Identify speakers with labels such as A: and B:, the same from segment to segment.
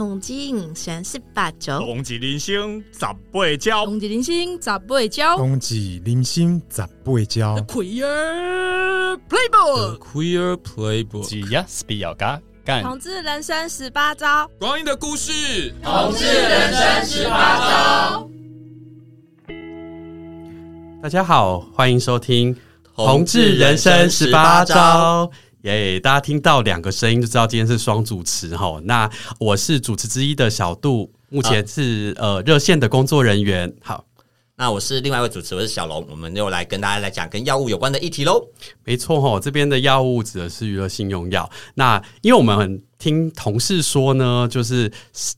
A: 统计三十八周，
B: 冬季零星十八招，
A: 冬季零星十八招，
C: 冬季零星十八招。
A: Queer Playbook，Queer
D: Playbook，
B: 只要是比较嘎。干。
A: 同志人生十八招，
D: 光阴的故事，
E: 同志人生十八招。
D: 大家好，欢迎收听《同志人生十八招》。耶、yeah！大家听到两个声音就知道今天是双主持哈。那我是主持之一的小杜，目前是、啊、呃热线的工作人员。好，
E: 那我是另外一位主持，我是小龙。我们又来跟大家来讲跟药物有关的议题喽。
D: 没错哈，这边的药物指的是娱乐性用药。那因为我们听同事说呢，就是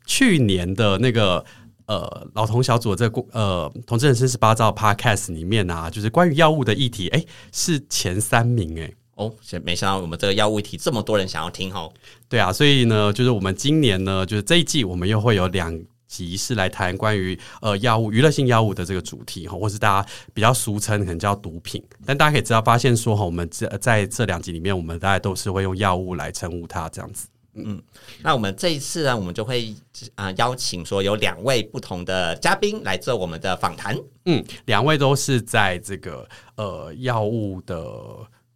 D: 去年的那个呃老同小组的这呃同志人生十八招 Podcast 里面啊，就是关于药物的议题，哎、欸，是前三名哎、欸。
E: 哦，没想到我们这个药物议题这么多人想要听哦。
D: 对啊，所以呢，就是我们今年呢，就是这一季我们又会有两集是来谈关于呃药物娱乐性药物的这个主题哈，或是大家比较俗称可能叫毒品，但大家可以知道发现说哈，我们这在这两集里面，我们大家都是会用药物来称呼它这样子。
E: 嗯，那我们这一次呢，我们就会啊、呃、邀请说有两位不同的嘉宾来做我们的访谈。
D: 嗯，两位都是在这个呃药物的。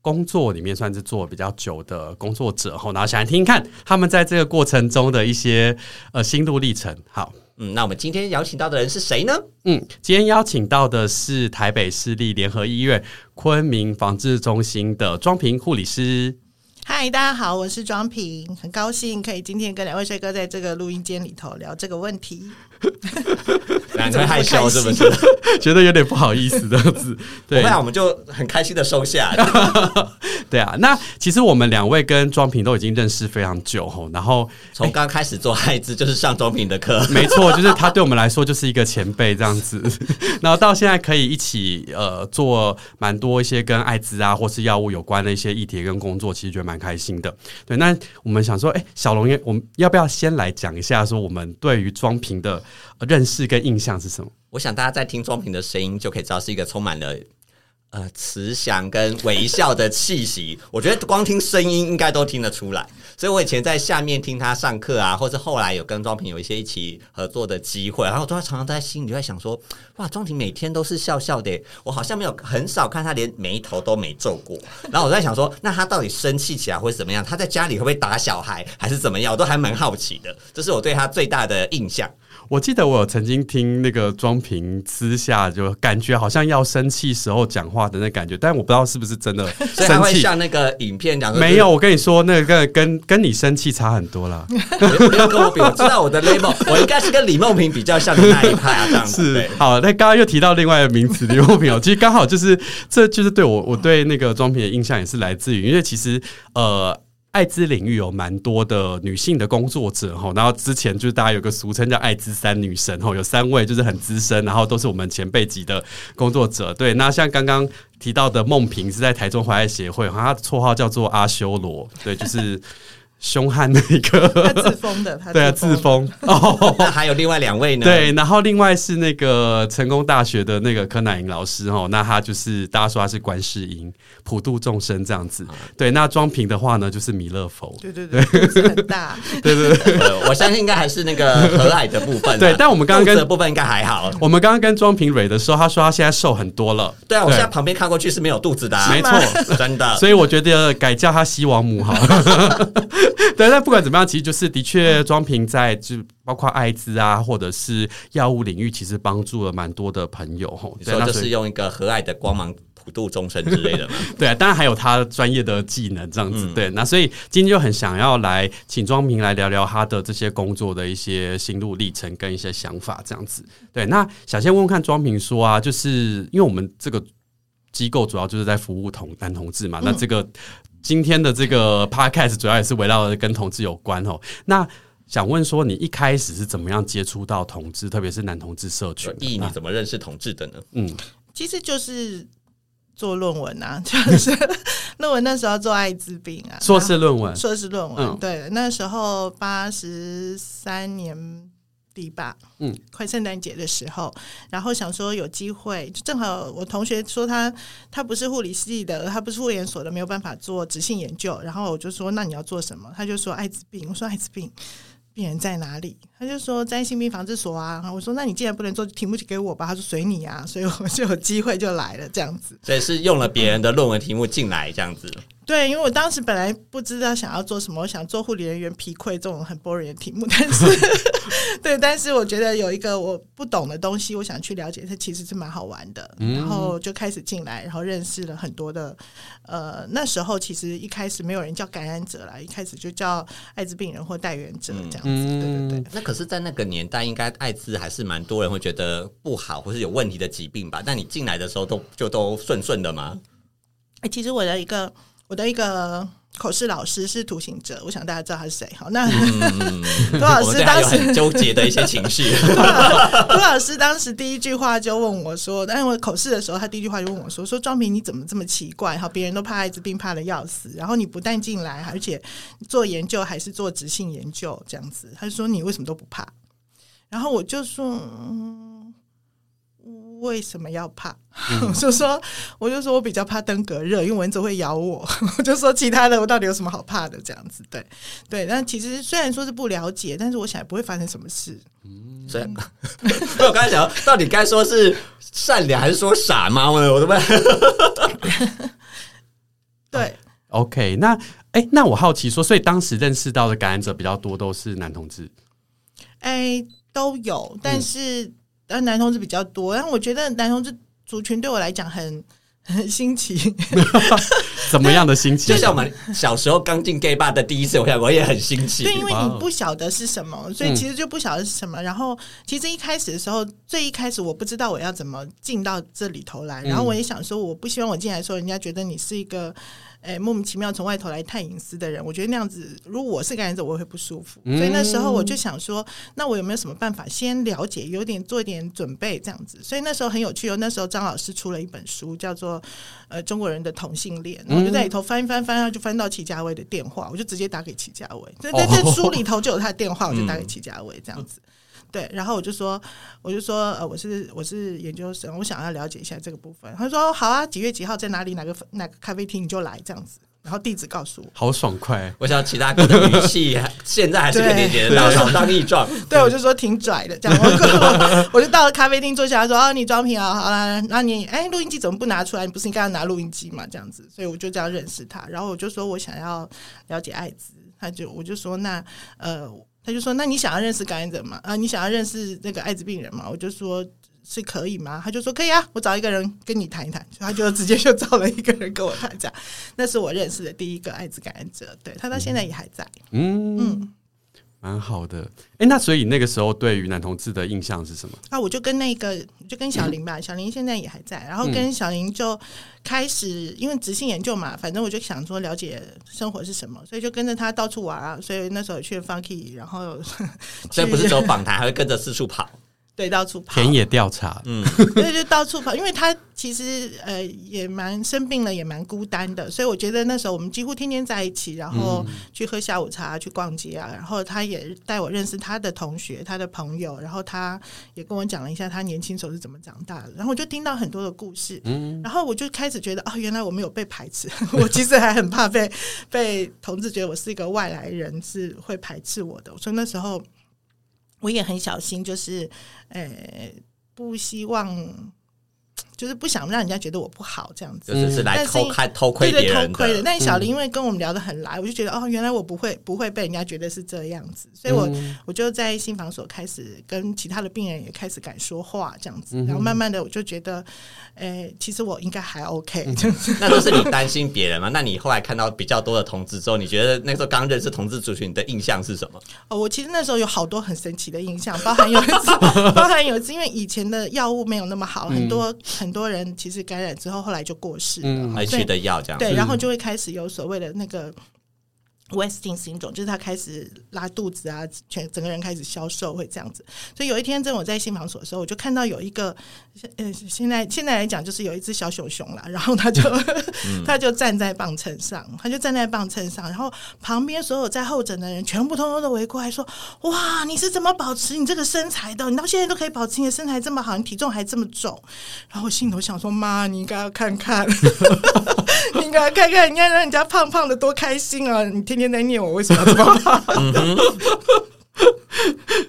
D: 工作里面算是做比较久的工作者，然后想来听听看他们在这个过程中的一些呃心路历程。好，
E: 嗯，那我们今天邀请到的人是谁呢？
D: 嗯，今天邀请到的是台北市立联合医院昆明防治中心的庄平护理师。
F: 嗨，大家好，我是庄平，很高兴可以今天跟两位帅哥在这个录音间里头聊这个问题。
E: 两个害羞是不是？
D: 觉得有点不好意思这样子。对，
E: 那我们就很开心的收下。
D: 对啊，那其实我们两位跟庄平都已经认识非常久吼，然后
E: 从刚开始做艾滋就是上庄平的课，
D: 没错，就是他对我们来说就是一个前辈这样子。然后到现在可以一起呃做蛮多一些跟艾滋啊或是药物有关的一些议题跟工作，其实觉得蛮开心的。对，那我们想说，哎，小龙，我们要不要先来讲一下说我们对于庄平的认识跟印象是什么？
E: 我想大家在听庄平的声音就可以知道是一个充满了。呃，慈祥跟微笑的气息，我觉得光听声音应该都听得出来。所以我以前在下面听他上课啊，或是后来有跟庄平有一些一起合作的机会，然后我都常常在心里就在想说，哇，庄平每天都是笑笑的，我好像没有很少看他连眉头都没皱过。然后我在想说，那他到底生气起来会怎么样？他在家里会不会打小孩，还是怎么样？我都还蛮好奇的。这是我对他最大的印象。
D: 我记得我有曾经听那个庄平私下就感觉好像要生气时候讲话的那感觉，但我不知道是不是真的 生
E: 气。像那个影片讲，
D: 没有，我跟你说，那个跟跟跟你生气差很多啦。
E: 不要跟我比，我知道我的 label，我应该是跟李梦平比较像的那一派啊，这样子。
D: 是好，那刚刚又提到另外一个名词李梦平哦，其实刚好就是这就是对我我对那个庄平的印象也是来自于，因为其实呃。艾滋领域有蛮多的女性的工作者哈，然后之前就是大家有个俗称叫艾滋三女神哈，有三位就是很资深，然后都是我们前辈级的工作者。对，那像刚刚提到的梦萍是在台中怀爱协会，她绰号叫做阿修罗，对，就是。凶悍的那个，
F: 他自封的，
D: 对啊，自封 哦。
E: 那还有另外两位呢？
D: 对，然后另外是那个成功大学的那个柯乃莹老师哦，那他就是大家说他是观世音，普度众生这样子。啊、对，那庄平的话呢，就是弥勒佛。
F: 对对对，很大。
D: 对对对，
E: 我相信应该还是那个和蔼的部分。
D: 对，但我们刚刚跟
E: 的部分应该还好。
D: 我们刚刚跟庄平蕊的时候，他说他现在瘦很多了。
E: 对啊，我现在旁边看过去是没有肚子的、啊，
D: 没错，
E: 真的。
D: 所以我觉得改叫他西王母好了。对，但不管怎么样，其实就是的确，庄平在就包括艾滋啊，或者是药物领域，其实帮助了蛮多的朋友吼。
E: 对，就是用一个和蔼的光芒普度众生之类的嘛。
D: 对啊，当然还有他专业的技能这样子。嗯、对，那所以今天就很想要来请庄平来聊聊他的这些工作的一些心路历程跟一些想法这样子。对，那想先问问看庄平说啊，就是因为我们这个机构主要就是在服务同男同志嘛，嗯、那这个。今天的这个 podcast 主要也是围绕着跟同志有关哦。那想问说，你一开始是怎么样接触到同志，特别是男同志社群？
E: 意你怎么认识同志的呢？嗯，
F: 其实就是做论文啊，就是论文那时候做艾滋病啊，
D: 硕士论文，
F: 硕士论文。对，那时候八十三年。第八，嗯，快圣诞节的时候，然后想说有机会，就正好我同学说他他不是护理系的，他不是护研所的，没有办法做直性研究，然后我就说那你要做什么？他就说艾滋病，我说艾滋病病人在哪里？他就说在性病防治所啊。我说那你既然不能做，题目就给我吧。他说随你啊，所以我就有机会就来了这样子。
E: 所以是用了别人的论文题目进来这样子。
F: 对，因为我当时本来不知道想要做什么，我想做护理人员皮溃这种很 boring 的题目，但是对，但是我觉得有一个我不懂的东西，我想去了解，它其实是蛮好玩的，嗯、然后就开始进来，然后认识了很多的，呃，那时候其实一开始没有人叫感染者啦，一开始就叫艾滋病人或带源者这样子，嗯、对对对。
E: 那可是，在那个年代，应该艾滋还是蛮多人会觉得不好或是有问题的疾病吧？但你进来的时候都就都顺顺的吗？
F: 哎，其实我的一个。我的一个口试老师是图行者，我想大家知道他是谁。好，那 涂老师当时
E: 很纠结的一些情绪。
F: 涂老师当时第一句话就问我说：“但是我口试的时候，他第一句话就问我说：‘说庄平你怎么这么奇怪？哈，别人都怕艾滋病怕的要死，然后你不但进来，而且做研究还是做直性研究这样子。’他就说你为什么都不怕？然后我就说。嗯”为什么要怕？我 就说，我就说我比较怕登革热，因为蚊子会咬我。我就说其他的，我到底有什么好怕的？这样子，对对。但其实虽然说是不了解，但是我想也不会发生什么事。
E: 嗯，所以 我刚才想到底该说是善良还是说傻吗？我都不
F: 对。
D: OK，那哎、欸，那我好奇说，所以当时认识到的感染者比较多都是男同志？
F: 哎、欸，都有，但是。嗯但男同志比较多，但我觉得男同志族群对我来讲很很新奇。
D: 怎么样的新奇？
E: 就像我们小时候刚进 gay bar 的第一次，我想我也很新奇。
F: 对，因为你不晓得是什么，所以其实就不晓得是什么。然后，其实一开始的时候，最一开始我不知道我要怎么进到这里头来。然后我也想说，我不希望我进来的时候，人家觉得你是一个。哎，莫名其妙从外头来探隐私的人，我觉得那样子，如果我是感染者，我也会不舒服。嗯、所以那时候我就想说，那我有没有什么办法先了解，有点做一点准备这样子？所以那时候很有趣哦。那时候张老师出了一本书，叫做《呃中国人的同性恋》，我就在里头翻一翻翻，然就翻到齐家威的电话，我就直接打给齐家威。在在这书里头就有他的电话，我就打给齐家威这样子。对，然后我就说，我就说，呃，我是我是研究生，我想要了解一下这个部分。他说好啊，几月几号在哪里哪个哪个咖啡厅你就来这样子，然后地址告诉我。
D: 好爽快！
E: 我想其他哥的语气 现在还是有点点老老当益壮。
F: 对，我就说挺拽的这样。我，我就到了咖啡厅坐下来说，哦，你装瓶啊，好了，然后你哎，录音机怎么不拿出来？你不是应该要拿录音机嘛？这样子，所以我就这样认识他。然后我就说我想要了解艾滋，他就我就说那呃。他就说：“那你想要认识感染者吗？啊，你想要认识那个艾滋病人吗？”我就说：“是可以吗？”他就说：“可以啊，我找一个人跟你谈一谈。”他就直接就找了一个人跟我谈，这样。那是我认识的第一个艾滋感染者，对，他到现在也还在。嗯嗯。
D: 蛮好的，哎、欸，那所以那个时候对于男同志的印象是什么？
F: 啊，我就跟那个，就跟小林吧，嗯、小林现在也还在，然后跟小林就开始，因为直性研究嘛，反正我就想说了解生活是什么，所以就跟着他到处玩啊，所以那时候去 Funky，然后
E: 所以不是走访谈，还会跟着四处跑。
F: 对，到处跑。
D: 田野调查，
F: 嗯，对，就到处跑，因为他其实呃也蛮生病了，也蛮孤单的，所以我觉得那时候我们几乎天天在一起，然后去喝下午茶，去逛街啊，然后他也带我认识他的同学、他的朋友，然后他也跟我讲了一下他年轻时候是怎么长大的，然后我就听到很多的故事，嗯，然后我就开始觉得哦，原来我没有被排斥，我其实还很怕被被同志觉得我是一个外来人，是会排斥我的，所以那时候。我也很小心，就是，呃，不希望。就是不想让人家觉得我不好这样子，
E: 就是来偷看偷窥别人的。对对，偷窥的。但小林因为跟我们聊得很来，我就觉得哦，原来我不会不会被人家觉得是这样子，所以我我就在信访所开始跟其他的病人也开始敢说话这样子，然后慢慢的我就觉得，诶，其实我应该还 OK。那都是你担心别人嘛？那你后来看到比较多的同志之后，你觉得那时候刚认识同志族群，你的印象是什么？
F: 哦，我其实那时候有好多很神奇的印象，包含有一次，包含有一次，因为以前的药物没有那么好，很多很多人其实感染之后，后来就过世了，
E: 还吃的药这样。
F: 对，然后就会开始有所谓的那个。Wasting syndrome 就是他开始拉肚子啊，全整个人开始消瘦，会这样子。所以有一天，在我在信访所的时候，我就看到有一个，呃，现在现在来讲就是有一只小熊熊啦，然后他就、嗯、他就站在磅秤上，他就站在磅秤上，然后旁边所有在候诊的人全部通通都围过来说：“哇，你是怎么保持你这个身材的？你到现在都可以保持你的身材这么好，你体重还这么重。”然后我心头想说：“妈，你应该要看看，你应该要看看，你看让人家胖胖的多开心啊！你听。”天天在念我为什么要这么胖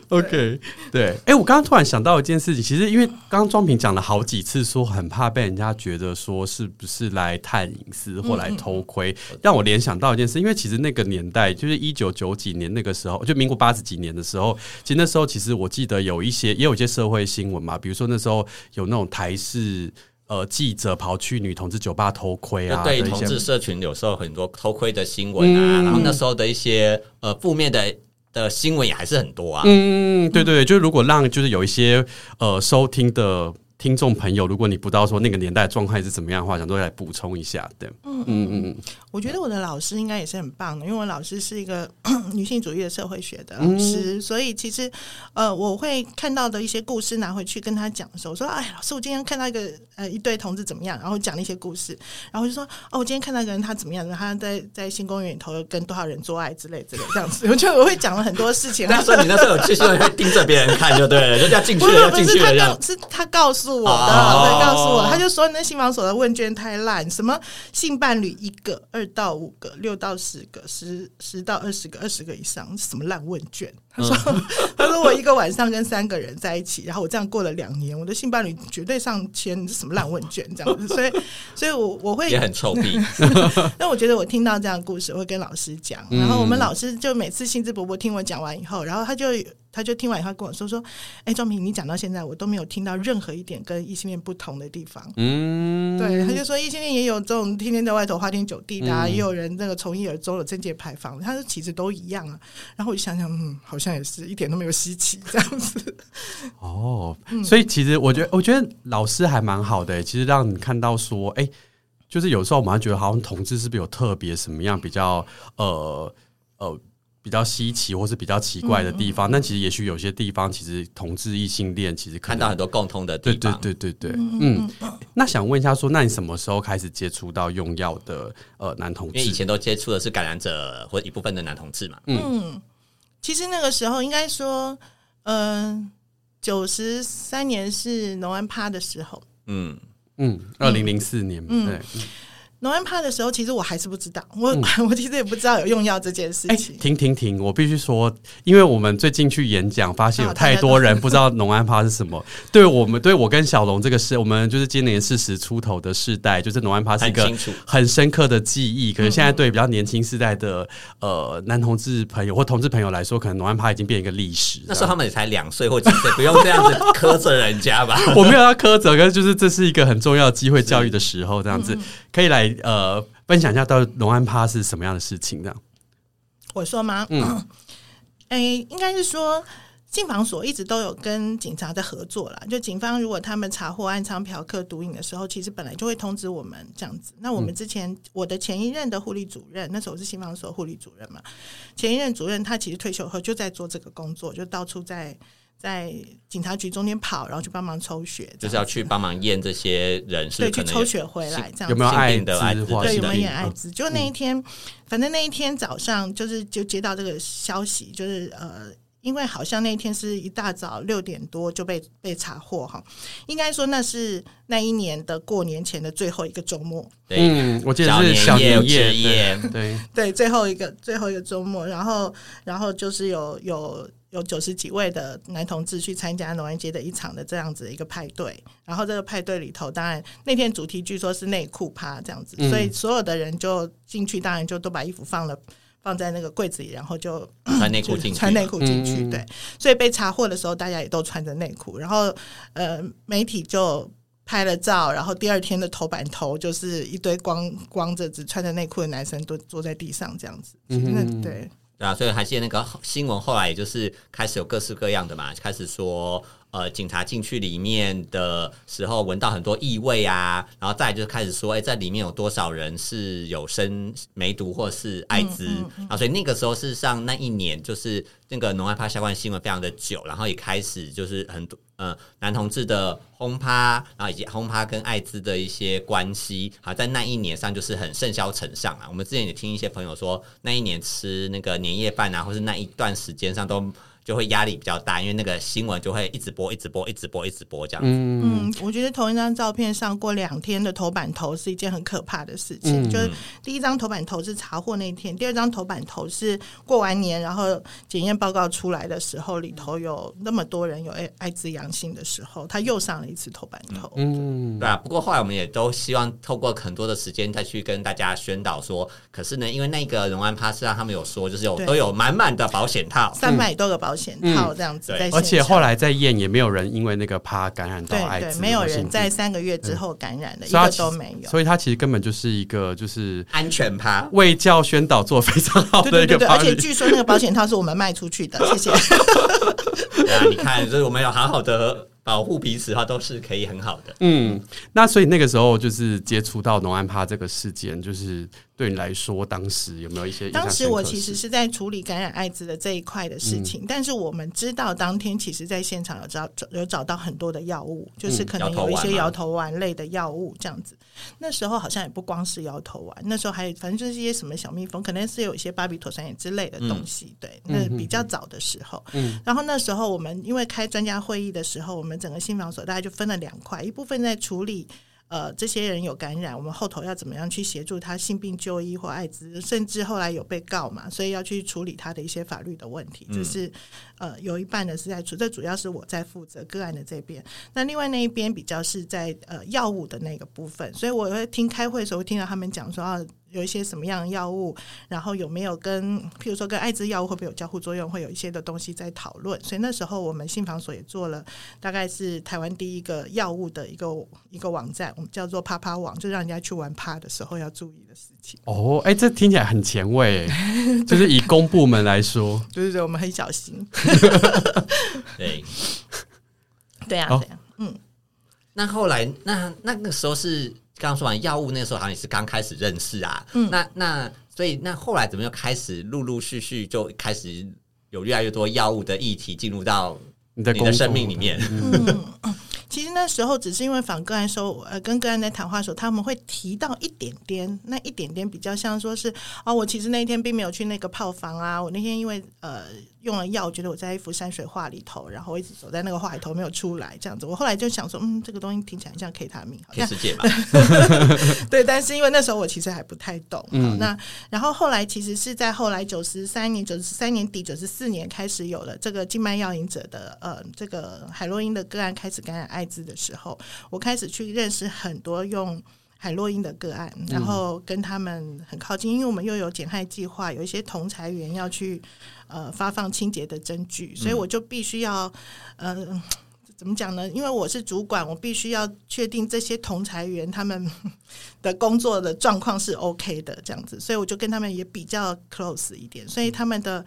D: ？OK，对，哎、欸，我刚刚突然想到一件事情，其实因为刚刚庄平讲了好几次，说很怕被人家觉得说是不是来探隐私或来偷窥，嗯、让我联想到一件事，因为其实那个年代就是一九九几年那个时候，就民国八十几年的时候，其实那时候其实我记得有一些也有一些社会新闻嘛，比如说那时候有那种台视呃记者跑去女同志酒吧偷窥啊，
E: 对同志社群有时候很多偷窥的新闻啊，嗯、然后那时候的一些呃负面的。的新闻也还是很多啊。
D: 嗯，对对对，就是如果让就是有一些呃收听的。听众朋友，如果你不知道说那个年代状态是怎么样的话，想都来补充一下，对，嗯嗯嗯，
F: 我觉得我的老师应该也是很棒的，因为我老师是一个 女性主义的社会学的老师，嗯、所以其实呃，我会看到的一些故事拿回去跟他讲的时候，我说：“哎，老师，我今天看到一个呃一对同志怎么样？”然后讲了一些故事，然后就说：“哦，我今天看到一个人他怎么样？他在在新公园里头跟多少人做爱之类之类这样子。”我就我会讲了很多事情。
E: 那时候你那时候有去新闻会盯着别人看就对了，人家进去了，要进去了，这样
F: 是他告诉。是我的，他告诉我，他就说那信访所的问卷太烂，什么性伴侣一个、二到五个、六到十个、十十到二十个、二十个以上，什么烂问卷？他说，他说我一个晚上跟三个人在一起，然后我这样过了两年，我的性伴侣绝对上千，什么烂问卷这样子，所以，所以我我会
E: 也很臭屁。
F: 那我觉得我听到这样的故事，我会跟老师讲，然后我们老师就每次兴致勃勃听我讲完以后，然后他就。他就听完以后跟我说说，哎、欸，庄平，你讲到现在，我都没有听到任何一点跟异性恋不同的地方。嗯，对，他就说异性恋也有这种天天在外头花天酒地的，啊，嗯、也有人那个从一而终的贞洁牌坊，他说其实都一样啊。然后我就想想，嗯，好像也是一点都没有稀奇这样子。
D: 哦，所以其实我觉得，我觉得老师还蛮好的，欸，其实让你看到说，哎、欸，就是有时候我们还觉得好像同志是不是有特别什么样比较呃呃。比较稀奇或是比较奇怪的地方，但其实也许有些地方，其实同志异性恋其实
E: 看到很多共通的地方。
D: 对对对对对，嗯。那想问一下，说，那你什么时候开始接触到用药的呃男同志？
E: 因为以前都接触的是感染者或一部分的男同志嘛。
F: 嗯，其实那个时候应该说，嗯，九十三年是农安趴的时候。
D: 嗯嗯，二零零四年，对。
F: 农安趴的时候，其实我还是不知道，我、嗯、我其实也不知道有用药这件事情。
D: 欸、停停停！我必须说，因为我们最近去演讲，发现有太多人不知道农安趴是什么。对我们，对我跟小龙这个是，我们就是今年四十出头的世代，就是农安趴是一个很深刻的记忆。可是现在对比较年轻世代的呃男同志朋友或同志朋友来说，可能农安趴已经变一个历史。
E: 那时候他们也才两岁或几岁，不用这样子苛责人家吧？
D: 我没有要苛责，可是就是这是一个很重要的机会教育的时候，这样子可以来。呃，分享一下到龙安趴是什么样的事情？这样
F: 我说吗？嗯，哎、欸，应该是说信访所一直都有跟警察在合作啦。就警方如果他们查获暗娼嫖客毒瘾的时候，其实本来就会通知我们这样子。那我们之前、嗯、我的前一任的护理主任，那时候我是信访所护理主任嘛，前一任主任他其实退休后就在做这个工作，就到处在。在警察局中间跑，然后去帮忙抽血，
E: 就是要去帮忙验这些人是，
F: 对，去抽血回来，这样
D: 有没有艾滋？
F: 对，有没有验艾滋？就那一天，反正那一天早上，就是就接到这个消息，就是呃，因为好像那一天是一大早六点多就被被查获哈，应该说那是那一年的过年前的最后一个周末。
D: 嗯，我记得是小年夜，对
F: 对，最后一个最后一个周末，然后然后就是有有。有九十几位的男同志去参加农安街的一场的这样子的一个派对，然后这个派对里头，当然那天主题据说是内裤趴这样子，嗯、所以所有的人就进去，当然就都把衣服放了放在那个柜子里，然后就
E: 穿内裤进去，
F: 穿内裤进去，对，所以被查获的时候，大家也都穿着内裤，然后呃，媒体就拍了照，然后第二天的头版头就是一堆光光着只穿着内裤的男生都坐在地上这样子，嗯，对。
E: 对啊，所以还记得那个新闻，后来也就是开始有各式各样的嘛，开始说。呃，警察进去里面的时候，闻到很多异味啊，然后再就是开始说，哎，在里面有多少人是有生梅毒或是艾滋？嗯嗯嗯、啊，所以那个时候事实上那一年就是那个农爱趴相关新闻非常的久，然后也开始就是很多呃男同志的轰趴，然后以及轰趴跟艾滋的一些关系，好在那一年上就是很盛嚣尘上啊。我们之前也听一些朋友说，那一年吃那个年夜饭啊，或是那一段时间上都。就会压力比较大，因为那个新闻就会一直播，一直播，一直播，一直播这样子。
F: 嗯，我觉得同一张照片上过两天的头版头是一件很可怕的事情。嗯、就是第一张头版头是查获那天，第二张头版头是过完年，然后检验报告出来的时候，里头有那么多人有艾艾滋阳性的时候，他又上了一次头版头。
E: 嗯，对啊。不过后来我们也都希望透过很多的时间再去跟大家宣导说，可是呢，因为那个荣安趴是让他们有说，就是有都有满满的保险套，
F: 三百多个保险套这样子。
D: 对，而且后来再验也没有人因为那个趴感染到艾滋，
F: 对对，没有人在三个月之后感染的，一个都没有。
D: 所以它其实根本就是一个就是
E: 安全趴，
D: 为教宣导做非常好的一个趴。
F: 而且据说那个保险套是我们卖出去的，谢谢。
E: 对啊，你看，就是我们有好好的。保护彼此的话都是可以很好的。
D: 嗯，那所以那个时候就是接触到农安帕这个事件，就是对你来说，当时有没有一些？
F: 当时我其实是在处理感染艾滋的这一块的事情，嗯、但是我们知道当天其实在现场有找有找到很多的药物，就是可能有一些摇头丸类的药物这样子。嗯、那时候好像也不光是摇头丸，那时候还有反正就是一些什么小蜜蜂，可能是有一些巴比妥酸盐之类的东西。嗯、对，那比较早的时候。嗯，然后那时候我们因为开专家会议的时候，我们。整个心防所大概就分了两块，一部分在处理呃这些人有感染，我们后头要怎么样去协助他性病就医或艾滋，甚至后来有被告嘛，所以要去处理他的一些法律的问题。就是呃有一半的是在处，这主要是我在负责个案的这边，那另外那一边比较是在呃药物的那个部分，所以我会听开会的时候听到他们讲说啊。有一些什么样的药物，然后有没有跟，譬如说跟艾滋药物会不会有交互作用，会有一些的东西在讨论。所以那时候我们信访所也做了，大概是台湾第一个药物的一个一个网站，我们叫做啪啪网，就让人家去玩啪的时候要注意的事情。
D: 哦，哎，这听起来很前卫，就是以公部门来说，
F: 对对对，我们很小心。
E: 对，
F: 对啊，对啊，嗯。
E: 那后来，那那个时候是。刚刚说完药物，那个时候好像也是刚开始认识啊。嗯，那那所以那后来怎么又开始陆陆续续就开始有越来越多药物的议题进入到你的生命里面？
F: 嗯，其实那时候只是因为访个案的时候，呃，跟个案在谈话的时候，他们会提到一点点，那一点点比较像说是啊、哦，我其实那一天并没有去那个炮房啊，我那天因为呃。用了药，我觉得我在一幅山水画里头，然后我一直走在那个画里头没有出来，这样子。我后来就想说，嗯，这个东西听起来像 K 他命，好像
E: 世界吧？
F: 对，但是因为那时候我其实还不太懂。嗯，那然后后来其实是在后来九十三年、九十三年底、九十四年开始有了这个静脉药引者的呃这个海洛因的个案开始感染艾滋的时候，我开始去认识很多用。海洛因的个案，然后跟他们很靠近，因为我们又有减害计划，有一些同裁员要去呃发放清洁的针具，所以我就必须要呃 怎么讲呢？因为我是主管，我必须要确定这些同裁员他们的工作的状况是 OK 的，这样子，所以我就跟他们也比较 close 一点，所以他们的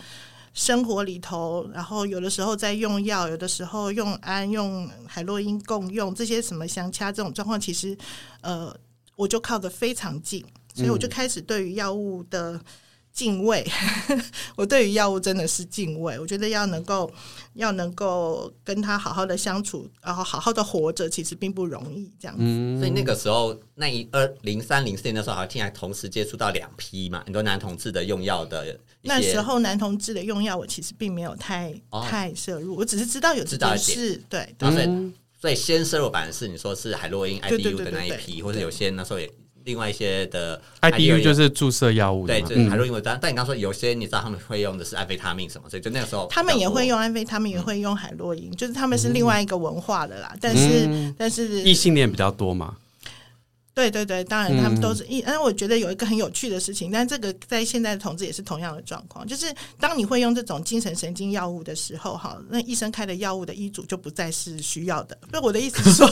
F: 生活里头，然后有的时候在用药，有的时候用安、用海洛因共用这些什么相掐这种状况，其实呃。我就靠得非常近，所以我就开始对于药物的敬畏。嗯、我对于药物真的是敬畏，我觉得要能够要能够跟他好好的相处，然后好好的活着，其实并不容易。这样子，
E: 嗯、所以那个时候，那一二零三零四年的时候，好像听来同时接触到两批嘛，很多男同志的用药的。
F: 那时候男同志的用药，我其实并没有太、哦、太摄入，我只是知道有这件事。对，对。
E: 嗯所以先摄入版是你说是海洛因 IDU 的那一批，或者有些那时候也另外一些的
D: IDU 就是注射药物，
E: 对，就是海洛因。但但你刚说有些你知道他们会用的是安非他命什么，所以就那个时候
F: 他们也会用安非他命，也会用海洛因，就是他们是另外一个文化的啦。但是但是
D: 异性恋比较多嘛。
F: 对对对，当然他们都是一，但是我觉得有一个很有趣的事情，但这个在现在的同志也是同样的状况，就是当你会用这种精神神经药物的时候，哈，那医生开的药物的医嘱就不再是需要的。不，我的意思是说，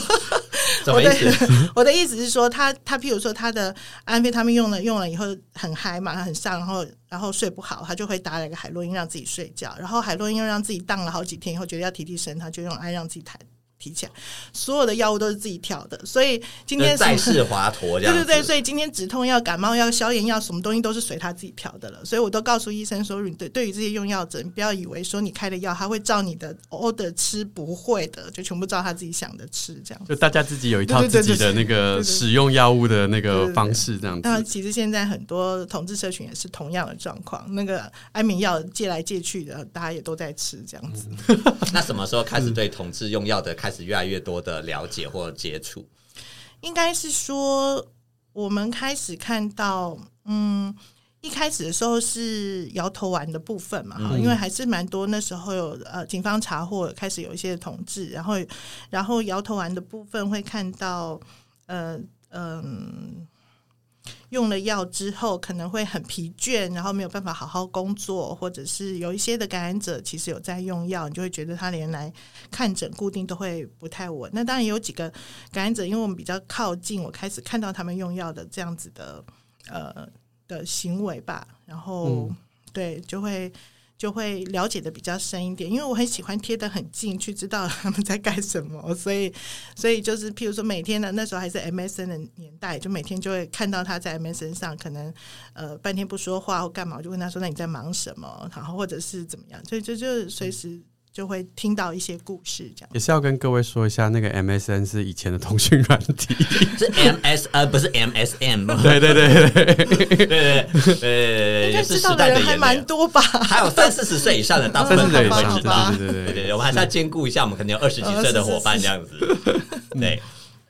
F: 我的 我的意思是说，他他譬如说他的安非他命用了用了以后很嗨嘛，他很上，然后然后睡不好，他就会打了一个海洛因让自己睡觉，然后海洛因又让自己荡了好几天以后觉得要提提神，他就用安让自己抬。提起来，所有的药物都是自己调的，所以今天
E: 再世华佗 这样，
F: 对对对，所以今天止痛药、感冒药、消炎药，什么东西都是随他自己调的了。所以我都告诉医生说，对对于这些用药者，你不要以为说你开的药他会照你的 order 吃，不会的，就全部照他自己想的吃，这样。
D: 就大家自己有一套自己的那个 使用药物的那个方式，这样子。
F: 那其实现在很多同志社群也是同样的状况，那个安眠药借来借去的，大家也都在吃这样子。
E: 嗯、那什么时候开始对同志用药的开始越来越多的了解或接触，
F: 应该是说我们开始看到，嗯，一开始的时候是摇头丸的部分嘛，嗯、因为还是蛮多那时候有呃警方查获开始有一些同志，然后然后摇头丸的部分会看到，呃嗯。用了药之后可能会很疲倦，然后没有办法好好工作，或者是有一些的感染者其实有在用药，你就会觉得他连来看诊固定都会不太稳。那当然有几个感染者，因为我们比较靠近，我开始看到他们用药的这样子的呃的行为吧，然后、嗯、对就会。就会了解的比较深一点，因为我很喜欢贴的很近，去知道 他们在干什么，所以，所以就是譬如说每天的那时候还是 MSN 的年代，就每天就会看到他在 MSN 上，可能呃半天不说话或干嘛，我就问他说：“那你在忙什么？”然后或者是怎么样，所以就就随时。就会听到一些故事，这样
D: 也是要跟各位说一下，那个 MSN 是以前的通讯软体，
E: 是 MSN 不是 MSM。
D: 对对对对对对
E: 对对，
F: 应该知道的人还蛮多吧？
E: 还有三四十岁以上的，大部分都会知道。
D: 对对对对
E: 对，我们还是要兼顾一下，我们可能有二十几岁的伙伴这样子。对。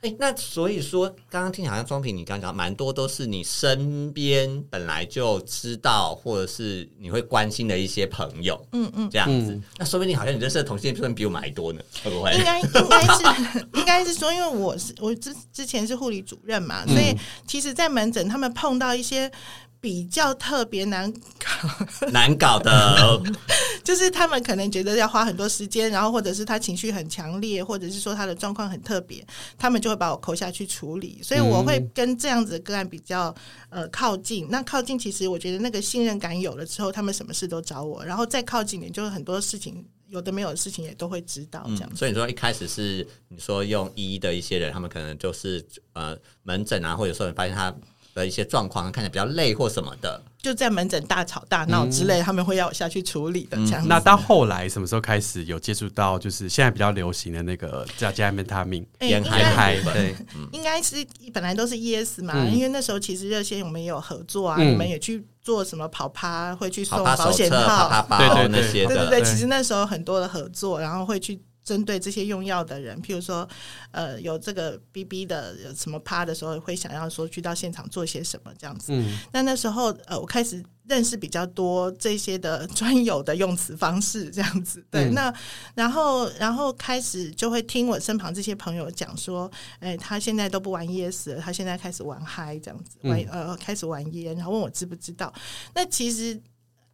E: 哎、欸，那所以说，刚刚听好像庄平，你刚刚讲蛮多都是你身边本来就知道，或者是你会关心的一些朋友，嗯嗯，这样子。嗯、那说不定好像你认识的同性恋比我们还多呢，会不会？
F: 应该应该是应该是说，因为我是我之之前是护理主任嘛，所以其实，在门诊他们碰到一些。比较特别难搞，
E: 难搞的，
F: 就是他们可能觉得要花很多时间，然后或者是他情绪很强烈，或者是说他的状况很特别，他们就会把我扣下去处理。所以我会跟这样子的个案比较呃靠近。那靠近，其实我觉得那个信任感有了之后，他们什么事都找我，然后再靠近点，就是很多事情有的没有的事情也都会知道这样、嗯。
E: 所以你说一开始是你说用医的一些人，他们可能就是呃门诊啊，或者说你发现他。的一些状况，看起来比较累或什么的，
F: 就在门诊大吵大闹之类，嗯、他们会要我下去处理的。这样、嗯，
D: 那到后来什么时候开始有接触到，就是现在比较流行的那个叫加安非他命、
E: 烟海、
F: 烟海，
D: 对，
F: 应该是本来都是 ES 嘛，嗯、因为那时候其实热线我们也有合作啊，
D: 嗯、
F: 你们也去做什么跑趴，会去送保险套、
E: 对对对。那些
F: 对对对，其实那时候很多的合作，然后会去。针对这些用药的人，譬如说，呃，有这个 BB 的有什么趴的时候，会想要说去到现场做些什么这样子。嗯，那那时候，呃，我开始认识比较多这些的专有的用词方式，这样子。对，嗯、那然后然后开始就会听我身旁这些朋友讲说，哎，他现在都不玩 ES 了，他现在开始玩嗨这样子，玩呃开始玩烟，然后问我知不知道。那其实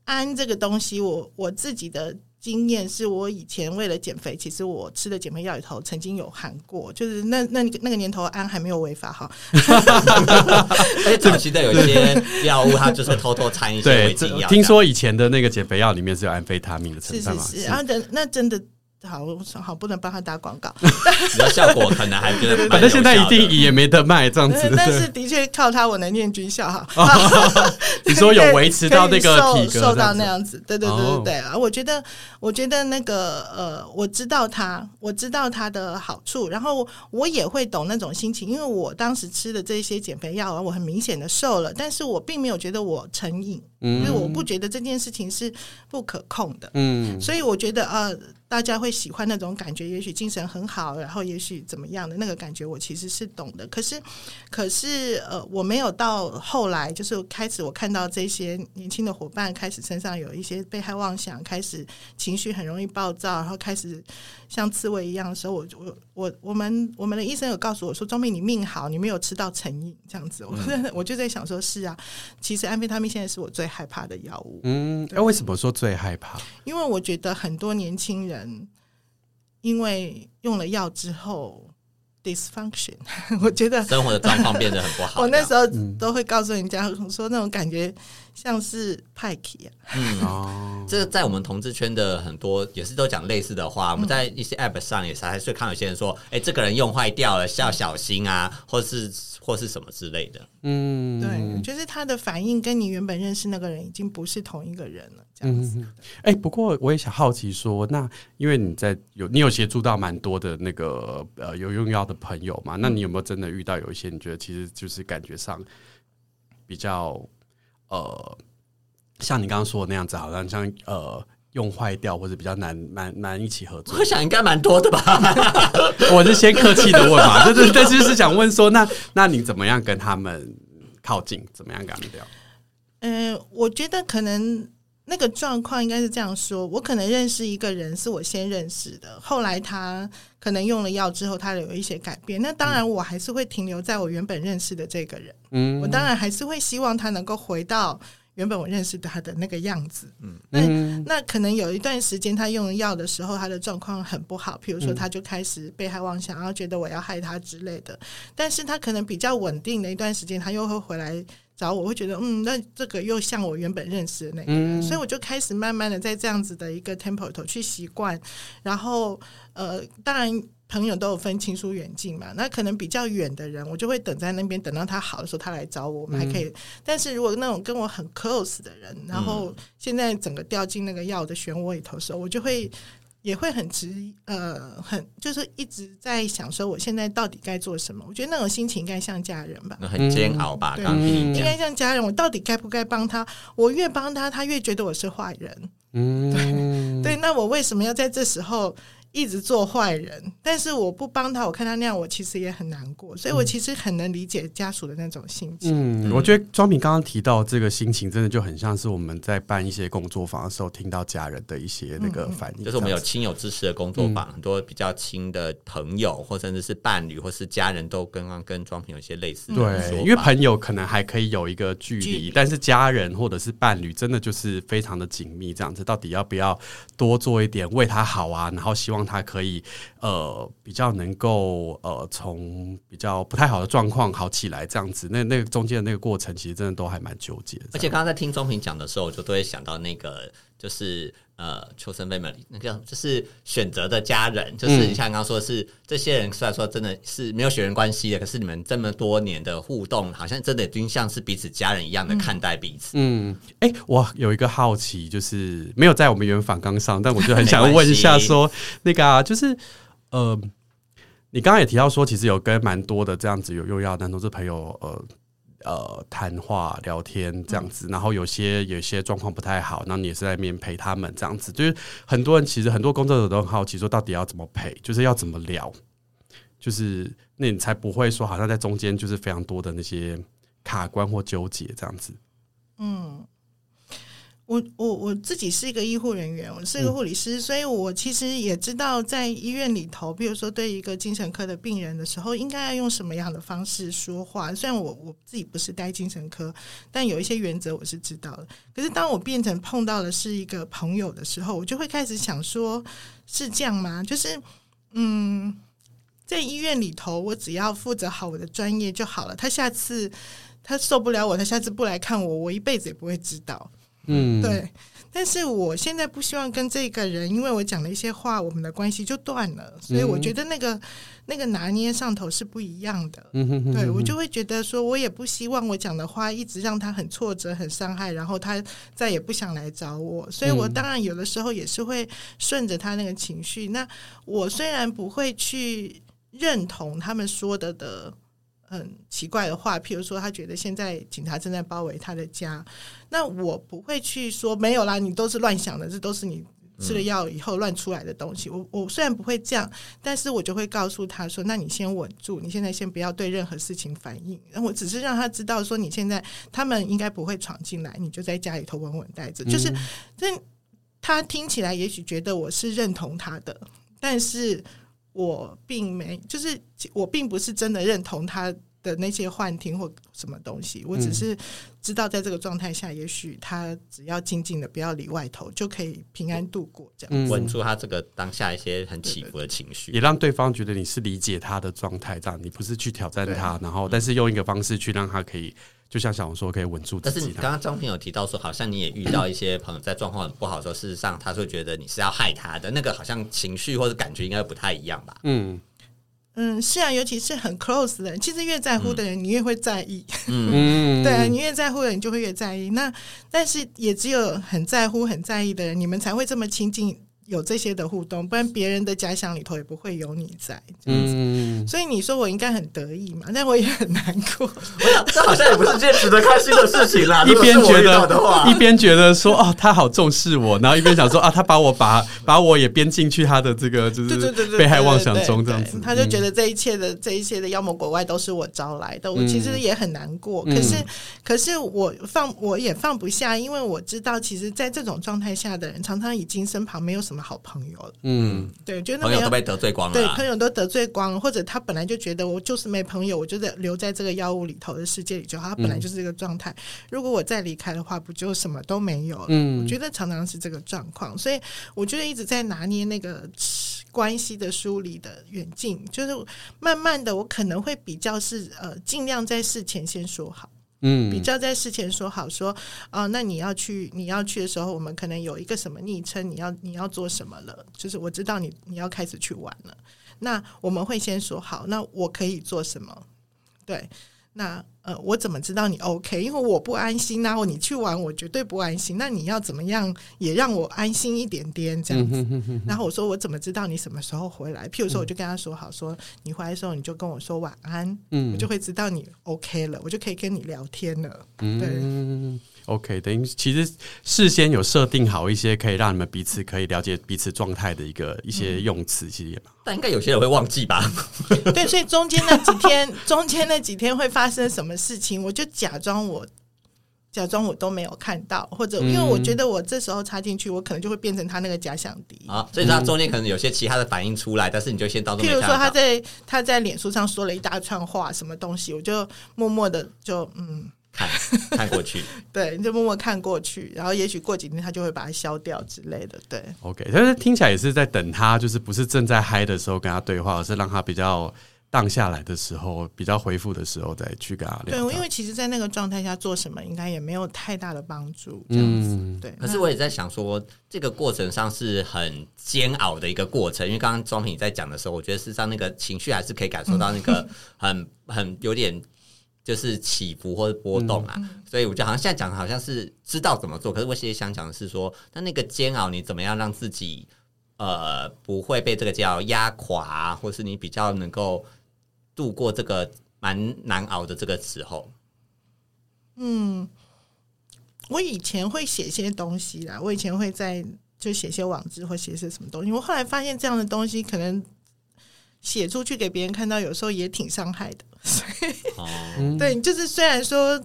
F: 安这个东西我，我我自己的。经验是我以前为了减肥，其实我吃的减肥药里头曾经有含过，就是那那那个年头安还没有违法哈。
E: 而且早期的有一些药物，它就是偷偷掺一些违禁药。
D: 听说以前的那个减肥药里面是有安非他命的成分嘛？
F: 是是是，然后的那真的。好，我好，不能帮他打广告。
E: 你的效果可能还觉得，
D: 反正现在一定也没得卖这样子。
F: 但是的确靠他，我能念军校哈。
D: 你说有维持到那个体格，
F: 瘦到那样子，对对对对对啊！我觉得，我觉得那个呃，我知道他，我知道他的好处，然后我也会懂那种心情，因为我当时吃的这些减肥药啊，我很明显的瘦了，但是我并没有觉得我成瘾，因为我不觉得这件事情是不可控的。嗯，所以我觉得呃。大家会喜欢那种感觉，也许精神很好，然后也许怎么样的那个感觉，我其实是懂的。可是，可是，呃，我没有到后来，就是开始我看到这些年轻的伙伴开始身上有一些被害妄想，开始情绪很容易暴躁，然后开始像刺猬一样的时候，我我我我们我们的医生有告诉我说：“钟明，你命好，你没有吃到成瘾这样子。我”我 我就在想说：“是啊，其实安非他命现在是我最害怕的药物。”
D: 嗯，那为什么说最害怕？
F: 因为我觉得很多年轻人。人因为用了药之后 dysfunction，我觉得
E: 生活的状况变得很不好。
F: 我那时候都会告诉人家说，那种感觉像是派克啊。
E: 嗯，哦，这个在我们同志圈的很多也是都讲类似的话。我们在一些 App 上也是还是看有些人说，哎，这个人用坏掉了，要小心啊，或是或是什么之类的。
F: 嗯，对，就是他的反应跟你原本认识那个人已经不是同一个人了，这样子。
D: 哎，不过我也想好奇说，那因为你在有你有协助到蛮多的那个呃有用药的朋友嘛，那你有没有真的遇到有一些你觉得其实就是感觉上比较呃，像你刚刚说的那样子，好像像呃用坏掉或者比较难难难一起合作？
E: 我想应该蛮多的吧。
D: 我是先客气的问嘛，对对，但是是想问说，那那你怎么样跟他们靠近？怎么样跟他们聊？
F: 嗯、呃，我觉得可能。那个状况应该是这样说：我可能认识一个人，是我先认识的，后来他可能用了药之后，他有一些改变。那当然，我还是会停留在我原本认识的这个人。嗯，我当然还是会希望他能够回到原本我认识的他的那个样子。嗯，那那可能有一段时间他用了药的时候，他的状况很不好，比如说他就开始被害妄想，然后觉得我要害他之类的。但是他可能比较稳定的一段时间，他又会回来。找我会觉得，嗯，那这个又像我原本认识的那个人，嗯、所以我就开始慢慢的在这样子的一个 tempo 里头去习惯。然后，呃，当然朋友都有分亲疏远近嘛，那可能比较远的人，我就会等在那边，等到他好的时候，他来找我，我们还可以。嗯、但是如果那种跟我很 close 的人，然后现在整个掉进那个药的漩涡里头的时候，我就会。也会很直，呃，很就是一直在想说，我现在到底该做什么？我觉得那种心情应该像家人吧，
E: 很煎熬吧，
F: 对，应该像家人。我到底该不该帮他？我越帮他，他越觉得我是坏人。嗯，对，对，那我为什么要在这时候？一直做坏人，但是我不帮他，我看他那样，我其实也很难过，所以我其实很能理解家属的那种心情。
D: 嗯，我觉得庄平刚刚提到这个心情，真的就很像是我们在办一些工作坊的时候，听到家人的一些那个反应。
E: 就是我们有亲友支持的工作坊，嗯、很多比较亲的朋友，或甚至是伴侣，或是家人都刚刚跟庄平有一些类似的。
D: 对，因为朋友可能还可以有一个距离，距离但是家人或者是伴侣，真的就是非常的紧密。这样子，到底要不要多做一点为他好啊？然后希望他可以。呃，比较能够呃，从比较不太好的状况好起来，这样子，那那个中间的那个过程，其实真的都还蛮纠结。
E: 而且刚刚在听钟平讲的时候，我就都会想到那个，就是呃，chosen family，那个就是选择的家人，就是你像刚刚说的是，是、嗯、这些人虽然说真的是没有血缘关系的，可是你们这么多年的互动，好像真的已经像是彼此家人一样的看待彼此。嗯，
D: 哎、嗯欸，我有一个好奇，就是没有在我们原访纲上，但我就很 想问一下说，说那个啊，就是。呃，你刚刚也提到说，其实有跟蛮多的这样子有用药男同志朋友，呃呃谈话聊天这样子，然后有些有些状况不太好，那你也是在那边陪他们这样子，就是很多人其实很多工作者都很好奇，说到底要怎么陪，就是要怎么聊，就是那你才不会说好像在中间就是非常多的那些卡关或纠结这样子，
F: 嗯。我我我自己是一个医护人员，我是一个护理师，嗯、所以我其实也知道在医院里头，比如说对一个精神科的病人的时候，应该要用什么样的方式说话。虽然我我自己不是待精神科，但有一些原则我是知道的。可是当我变成碰到的是一个朋友的时候，我就会开始想说，是这样吗？就是嗯，在医院里头，我只要负责好我的专业就好了。他下次他受不了我，他下次不来看我，我一辈子也不会知道。嗯，对，但是我现在不希望跟这个人，因为我讲了一些话，我们的关系就断了，所以我觉得那个那个拿捏上头是不一样的。嗯哼，对，我就会觉得说，我也不希望我讲的话一直让他很挫折、很伤害，然后他再也不想来找我。所以我当然有的时候也是会顺着他那个情绪。那我虽然不会去认同他们说的的。很奇怪的话，譬如说，他觉得现在警察正在包围他的家，那我不会去说没有啦，你都是乱想的，这都是你吃了药以后乱出来的东西。我我虽然不会这样，但是我就会告诉他说，那你先稳住，你现在先不要对任何事情反应，我只是让他知道说，你现在他们应该不会闯进来，你就在家里头稳稳待着。就是，这他听起来也许觉得我是认同他的，但是。我并没，就是我并不是真的认同他的那些幻听或什么东西，我只是知道在这个状态下，也许他只要静静的不要理外头，就可以平安度过这样，
E: 稳住他这个当下一些很起伏的情绪，
D: 也让对方觉得你是理解他的状态，这样你不是去挑战他，然后但是用一个方式去让他可以。就像小红说，可以稳住自己。
E: 但是你刚刚张平有提到说，好像你也遇到一些朋友在状况很不好的时候，事实上他会觉得你是要害他的，那个好像情绪或者感觉应该不太一样吧？
F: 嗯嗯，是啊，尤其是很 close 的人，其实越在乎的人，你越会在意。嗯，对啊，你越在乎的人，你就会越在意。那但是也只有很在乎、很在意的人，你们才会这么亲近。有这些的互动，不然别人的假想里头也不会有你在这样子。嗯，所以你说我应该很得意嘛？但我也很难过。
E: 我想这好像也不是件值得开心的事情啦。
D: 一边觉得一边觉得说哦，他好重视我，然后一边想说啊，他把我把 把我也编进去他的这个就是被害妄想中这样子。
F: 他就觉得这一切的这一切的妖魔鬼怪都是我招来的。我其实也很难过，可是可是我放我也放不下，因为我知道，其实，在这种状态下的人，常常已经身旁没有什么。好朋友了，嗯，对，觉得
E: 朋友都被得罪光了，
F: 对，朋友都得罪光了，或者他本来就觉得我就是没朋友，我就在留在这个药物里头的世界里就好，他本来就是这个状态。如果我再离开的话，不就什么都没有了？嗯，我觉得常常是这个状况，所以我觉得一直在拿捏那个关系的梳理的远近，就是慢慢的，我可能会比较是呃，尽量在事前先说好。嗯，比较在事前说好说，啊、那你要去，你要去的时候，我们可能有一个什么昵称，你要你要做什么了？就是我知道你你要开始去玩了，那我们会先说好，那我可以做什么？对。那呃，我怎么知道你 OK？因为我不安心然后你去玩，我绝对不安心。那你要怎么样也让我安心一点点这样子？然后我说我怎么知道你什么时候回来？譬如说，我就跟他说好，说你回来的时候你就跟我说晚安，嗯，我就会知道你 OK 了，我就可以跟你聊天了。对。
D: OK，等于其实事先有设定好一些可以让你们彼此可以了解彼此状态的一个一些用词，其实也蛮。
E: 但应该有些人会忘记吧？
F: 对，所以中间那几天，中间那几天会发生什么事情，我就假装我假装我都没有看到，或者因为我觉得我这时候插进去，我可能就会变成他那个假想敌
E: 啊。所以他中间可能有些其他的反应出来，但是你就先当做。譬
F: 如说他在他在脸书上说了一大串话，什么东西，我就默默的就嗯。
E: 看 看过去，
F: 对，你就默默看过去，然后也许过几天他就会把它消掉之类的，对。
D: OK，但是听起来也是在等他，就是不是正在嗨的时候跟他对话，而是让他比较荡下来的时候，比较恢复的时候再去跟他聊。
F: 对，因为其实，在那个状态下做什么，应该也没有太大的帮助。这样子，嗯、对。
E: 可是我也在想说，这个过程上是很煎熬的一个过程，因为刚刚庄平在讲的时候，我觉得事实上那个情绪还是可以感受到那个 很很有点。就是起伏或者波动啊，嗯、所以我觉得好像现在讲的好像是知道怎么做，可是我其实想讲的是说，那那个煎熬你怎么样让自己呃不会被这个煎熬压垮，或是你比较能够度过这个蛮难熬的这个时候。
F: 嗯，我以前会写些东西啦，我以前会在就写些网志或写些什么东西，我后来发现这样的东西可能。写出去给别人看到，有时候也挺伤害的。所以，哦、对，就是虽然说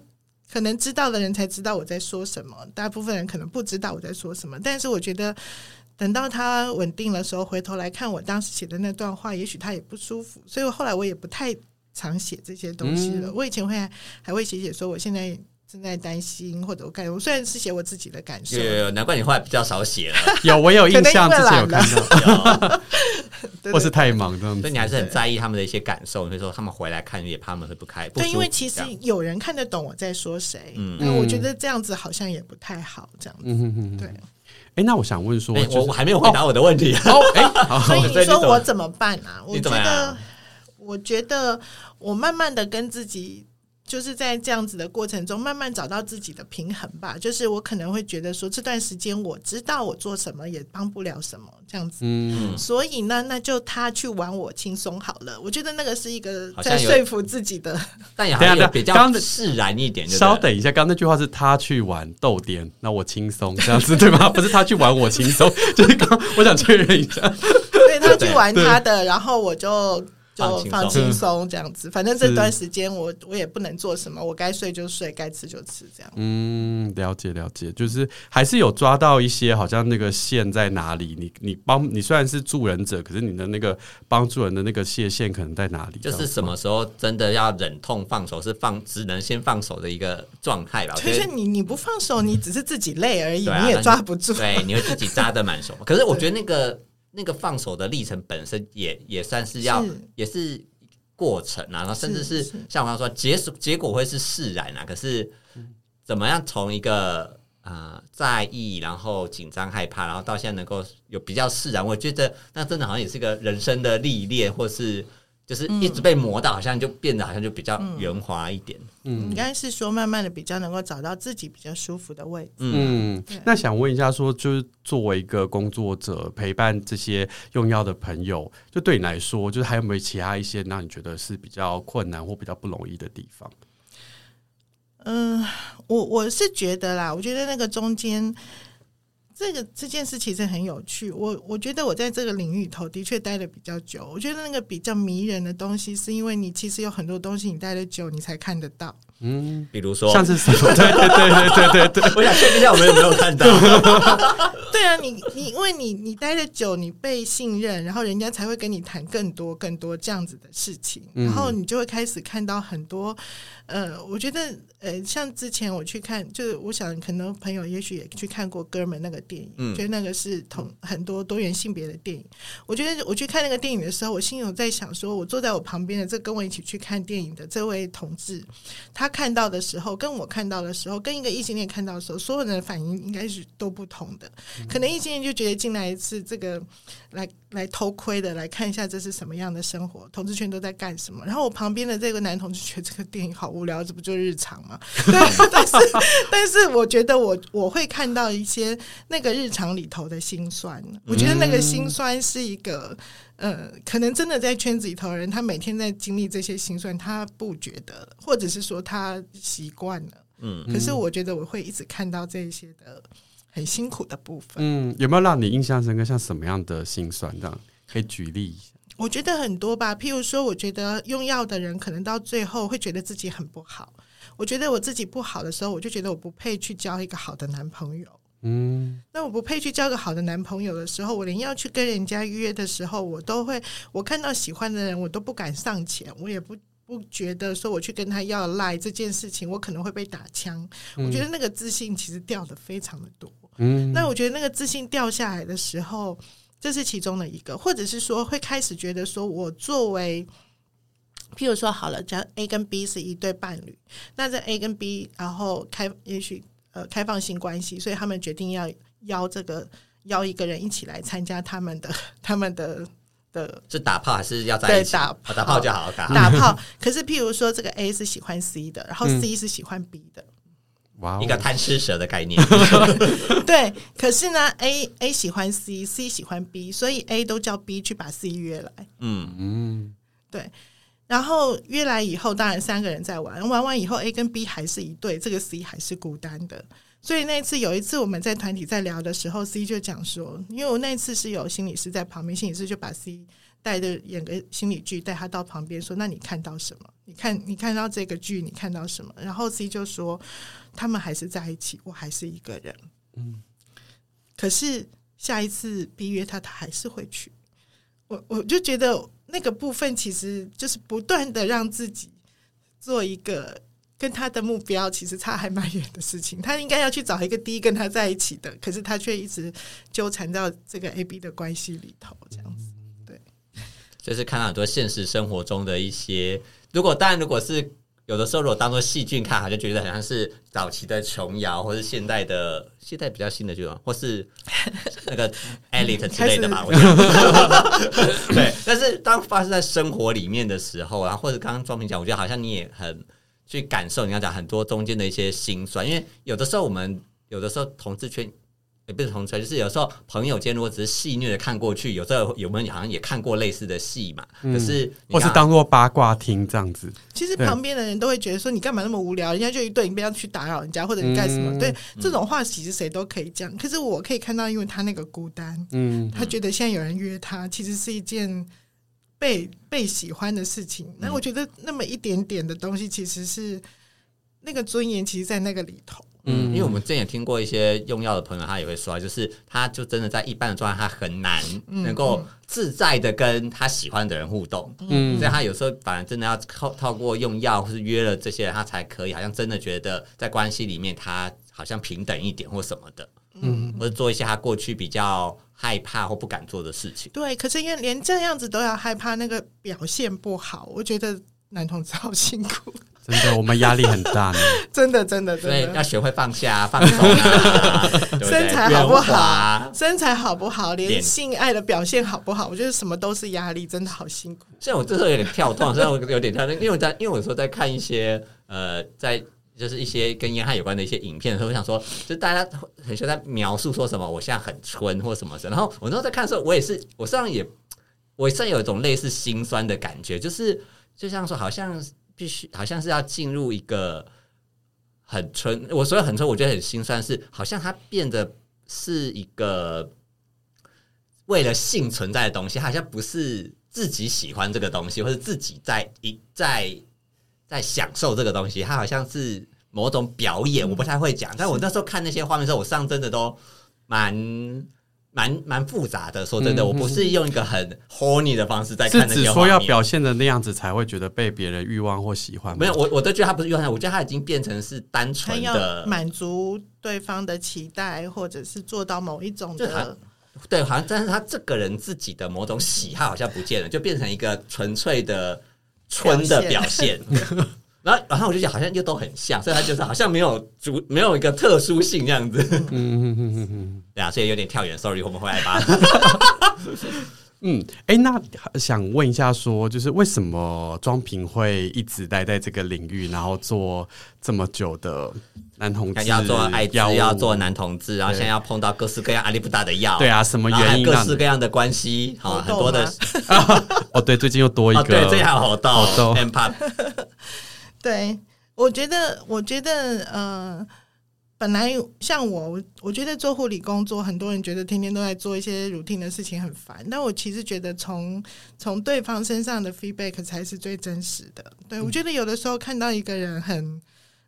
F: 可能知道的人才知道我在说什么，大部分人可能不知道我在说什么。但是我觉得，等到他稳定的时候，回头来看我当时写的那段话，也许他也不舒服。所以我后来我也不太常写这些东西了。嗯、我以前会还会写写说，我现在。正在担心，或者我感觉，我虽然是写我自己的感受，
E: 有难怪你后来比较少写了。
D: 有，我有印象，之前有看到，或是太忙这样子，
E: 所以你还是很在意他们的一些感受。所以说，他们回来看也怕他们会不开。
F: 对，因为其实有人看得懂我在说谁。嗯，那我觉得这样子好像也不太好，这样子。嗯对。
D: 哎，那我想问说，
E: 我我还没有回答我的问题。
F: 哦，哎，所以你说我怎么办啊？我觉得，我觉得我慢慢的跟自己。就是在这样子的过程中，慢慢找到自己的平衡吧。就是我可能会觉得说，这段时间我知道我做什么也帮不了什么，这样子。嗯，所以呢，那就他去玩，我轻松好了。我觉得那个是一个在说服自己的，
E: 但也还有比较释然一点。
D: 稍等一下，刚刚那句话是他去玩逗点，那我轻松这样子对吗？不是他去玩我轻松，就是刚我想确认一下，
F: 对他去玩他的，然后我就。就放轻松这样子。反正这段时间我我也不能做什么，我该睡就睡，该吃就吃，这样。
D: 嗯，了解了解，就是还是有抓到一些好像那个线在哪里。你你帮你虽然是助人者，可是你的那个帮助人的那个界线可能在哪里？
E: 就是什么时候真的要忍痛放手，是放只能先放手的一个状态吧？
F: 就是你你不放手，你只是自己累而已，嗯、你也抓不住。
E: 对，你会自己扎的满手。可是我觉得那个。那个放手的历程本身也也算是要，是也是过程啊，然后甚至是像我刚刚说，结结果会是释然啊。可是怎么样从一个呃在意，然后紧张害怕，然后到现在能够有比较释然，我觉得那真的好像也是一个人生的历练，或是。就是一直被磨到，好像就变得好像就比较圆滑一点。
F: 嗯，应该是说慢慢的比较能够找到自己比较舒服的位置。
D: 嗯，那想问一下，说就是作为一个工作者，陪伴这些用药的朋友，就对你来说，就是还有没有其他一些让你觉得是比较困难或比较不容易的地方？
F: 嗯，我我是觉得啦，我觉得那个中间。这个这件事其实很有趣，我我觉得我在这个领域里头的确待的比较久。我觉得那个比较迷人的东西，是因为你其实有很多东西你待的久，你才看得到。
E: 嗯，比如说
D: 像是什么？对对对对对对，
E: 我想确定一下，我们有没有看到？
F: 对啊，你你因为你你待的久，你被信任，然后人家才会跟你谈更多更多这样子的事情，然后你就会开始看到很多。呃，我觉得。呃，像之前我去看，就是我想可能朋友也许也去看过《哥们》那个电影，嗯，觉得那个是同很多多元性别的电影。我觉得我去看那个电影的时候，我心里有在想，说我坐在我旁边的这跟我一起去看电影的这位同志，他看到的时候，跟我看到的时候，跟一个异性恋看到的时候，所有人的反应应该是都不同的。可能异性恋就觉得进来一次这个来来偷窥的，来看一下这是什么样的生活，同志圈都在干什么。然后我旁边的这个男同志觉得这个电影好无聊，这不就日常吗？对，但是 但是，我觉得我我会看到一些那个日常里头的辛酸。我觉得那个辛酸是一个，呃，可能真的在圈子里头的人，他每天在经历这些辛酸，他不觉得，或者是说他习惯了。嗯，可是我觉得我会一直看到这些的很辛苦的部分。
D: 嗯，有没有让你印象深刻？像什么样的辛酸？这样可以举例一下。
F: 我觉得很多吧，譬如说，我觉得用药的人可能到最后会觉得自己很不好。我觉得我自己不好的时候，我就觉得我不配去交一个好的男朋友。嗯，那我不配去交个好的男朋友的时候，我连要去跟人家约的时候，我都会，我看到喜欢的人，我都不敢上前，我也不不觉得说我去跟他要赖这件事情，我可能会被打枪。我觉得那个自信其实掉的非常的多。嗯，那我觉得那个自信掉下来的时候，这是其中的一个，或者是说会开始觉得说我作为。譬如说好了，这样 A 跟 B 是一对伴侣，那这 A 跟 B 然后开也许呃开放性关系，所以他们决定要邀这个邀一个人一起来参加他们的 他们的的，
E: 是打炮还是要在一起？
F: 对，打
E: 打炮就好好打
F: 打炮。可是譬如说这个 A 是喜欢 C 的，然后 C 是喜欢 B 的，
E: 哇、嗯，一个贪吃蛇的概念。
F: 对，可是呢，A A 喜欢 C，C 喜欢 B，所以 A 都叫 B 去把 C 约来。嗯嗯，对。然后约来以后，当然三个人在玩，玩完以后，A 跟 B 还是一对，这个 C 还是孤单的。所以那次有一次我们在团体在聊的时候，C 就讲说，因为我那次是有心理师在旁边，心理师就把 C 带着演个心理剧，带他到旁边说：“那你看到什么？你看你看到这个剧，你看到什么？”然后 C 就说：“他们还是在一起，我还是一个人。”嗯，可是下一次 B 约他，他还是会去。我我就觉得。那个部分其实就是不断的让自己做一个跟他的目标其实差还蛮远的事情。他应该要去找一个第一跟他在一起的，可是他却一直纠缠到这个 A B 的关系里头，这样子。对，
E: 就是看到很多现实生活中的一些，如果当然如果是。有的时候，如果当做戏剧看，好像觉得好像是早期的琼瑶，或是现代的现代比较新的剧，或是那个 Elite 之类的吧。我觉得对，但是当发生在生活里面的时候，然后或者刚刚庄平讲，我觉得好像你也很去感受，你要讲很多中间的一些辛酸，因为有的时候我们有的时候同志圈。也不是同吹，就是有时候朋友间如果只是戏谑的看过去，有时候有没有好像也看过类似的戏嘛？可是
D: 或是当做八卦听这样子。
F: 其实旁边的人都会觉得说，你干嘛那么无聊？人家就一对，你不要去打扰人家，或者你干什么？对，这种话其实谁都可以讲。可是我可以看到，因为他那个孤单，嗯，他觉得现在有人约他，其实是一件被被喜欢的事情。那我觉得那么一点点的东西，其实是那个尊严，其实，在那个里头。
E: 嗯，因为我们之前也听过一些用药的朋友，他也会说，就是他就真的在一般的状态，他很难能够自在的跟他喜欢的人互动。嗯，所以他有时候反而真的要靠透过用药或是约了这些人，他才可以好像真的觉得在关系里面他好像平等一点或什么的。嗯，或者做一些他过去比较害怕或不敢做的事情。
F: 对，可是因为连这样子都要害怕那个表现不好，我觉得男同志好辛苦。
D: 真的，我们压力很大呢。
F: 真的，真的，真的，
E: 所以要学会放下、放松啊。
F: 身材好不好？身材好不好？连性爱的表现好不好？我觉得什么都是压力，真的好辛苦。
E: 虽然我这时候有点跳动，虽然我有点跳动，因为我在，因为我有时候在看一些呃，在就是一些跟烟害有关的一些影片的时候，我想说，就大家很喜欢在描述说什么，我现在很春或什么的。然后我那时候在看的时候，我也是，我实际上也，我实际上有一种类似心酸的感觉，就是就像说，好像。必须好像是要进入一个很纯，我说很纯，我觉得很心酸，是好像它变得是一个为了性存在的东西，好像不是自己喜欢这个东西，或者自己在一在在享受这个东西，它好像是某种表演，我不太会讲。但我那时候看那些画面的时候，我上真的都蛮。蛮蛮复杂的，说真的，我不是用一个很 horny 的方式在看那些画面。
D: 是指说要表现的那样子才会觉得被别人欲望或喜欢？
E: 没有，我我都觉得他不是欲望，我觉得他已经变成是单纯的
F: 满足对方的期待，或者是做到某一种的。
E: 对，好像但是他这个人自己的某种喜好好像不见了，就变成一个纯粹的春的表现。然后，然后我就觉得好像又都很像，所以他就是好像没有主，没有一个特殊性这样子。嗯嗯嗯嗯嗯，对啊，所以有点跳远，sorry，我们回来吧。
D: 嗯，哎、欸，那想问一下说，说就是为什么庄平会一直待在这个领域，然后做这么久的男同志，
E: 要做艾滋，要做男同志，然后现在要碰到各式各样阿里不达的药，
D: 对啊，什么原因？
E: 各式各样的关系，好很多的。
D: 哦，对，最近又多一个，哦、
E: 对，这还好到 M-Pop
F: 对，我觉得，我觉得，呃，本来像我，我觉得做护理工作，很多人觉得天天都在做一些 routine 的事情很烦。但我其实觉得从，从从对方身上的 feedback 才是最真实的。对，我觉得有的时候看到一个人很，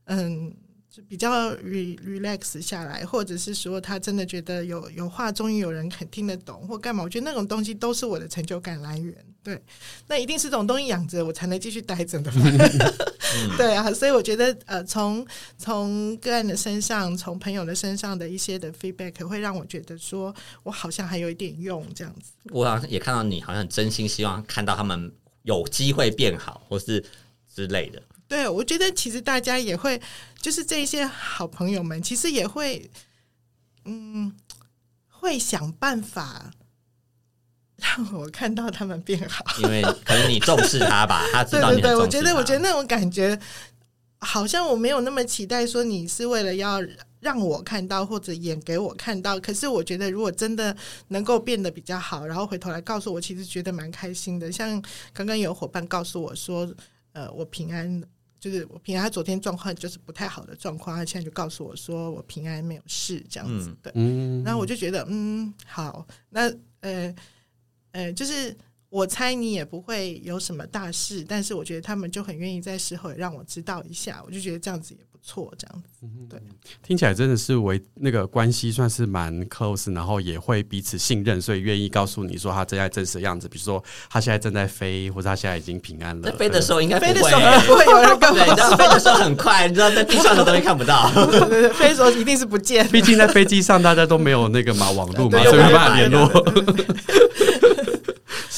F: 嗯。就比较 re relax 下来，或者是说他真的觉得有有话终于有人肯听得懂，或干嘛？我觉得那种东西都是我的成就感来源。对，那一定是这种东西养着我才能继续待着的。对啊，所以我觉得呃，从从个案的身上，从朋友的身上的一些的 feedback，会让我觉得说我好像还有一点用这样子。
E: 我好像也看到你好像真心希望看到他们有机会变好，或是之类的。
F: 对，我觉得其实大家也会，就是这些好朋友们，其实也会，嗯，会想办法让我看到他们变好。
E: 因为可能你重视他吧，他知道你重视他。对对对，
F: 我觉得，我觉得那种感觉，好像我没有那么期待说你是为了要让我看到或者演给我看到。可是我觉得，如果真的能够变得比较好，然后回头来告诉我，其实觉得蛮开心的。像刚刚有伙伴告诉我说。呃，我平安，就是我平安。他昨天状况就是不太好的状况，他现在就告诉我说我平安没有事这样子的。嗯，然后我就觉得，嗯，好，那呃呃，就是我猜你也不会有什么大事，但是我觉得他们就很愿意在事后也让我知道一下，我就觉得这样子也。错，这样子，对，
D: 听起来真的是为那个关系算是蛮 close，然后也会彼此信任，所以愿意告诉你说他正在真实的样子，比如说他现在正在飞，或者他现在已经平安了。
E: 飞的时候应该
F: 飞的时候不会有人干嘛，
E: 你知道 飞的时候很快，你知道在地上的东西看不到，
F: 对对对，飞的时候一定是不见。
D: 毕竟在飞机上大家都没有那个嘛网络嘛，所以没办法联络。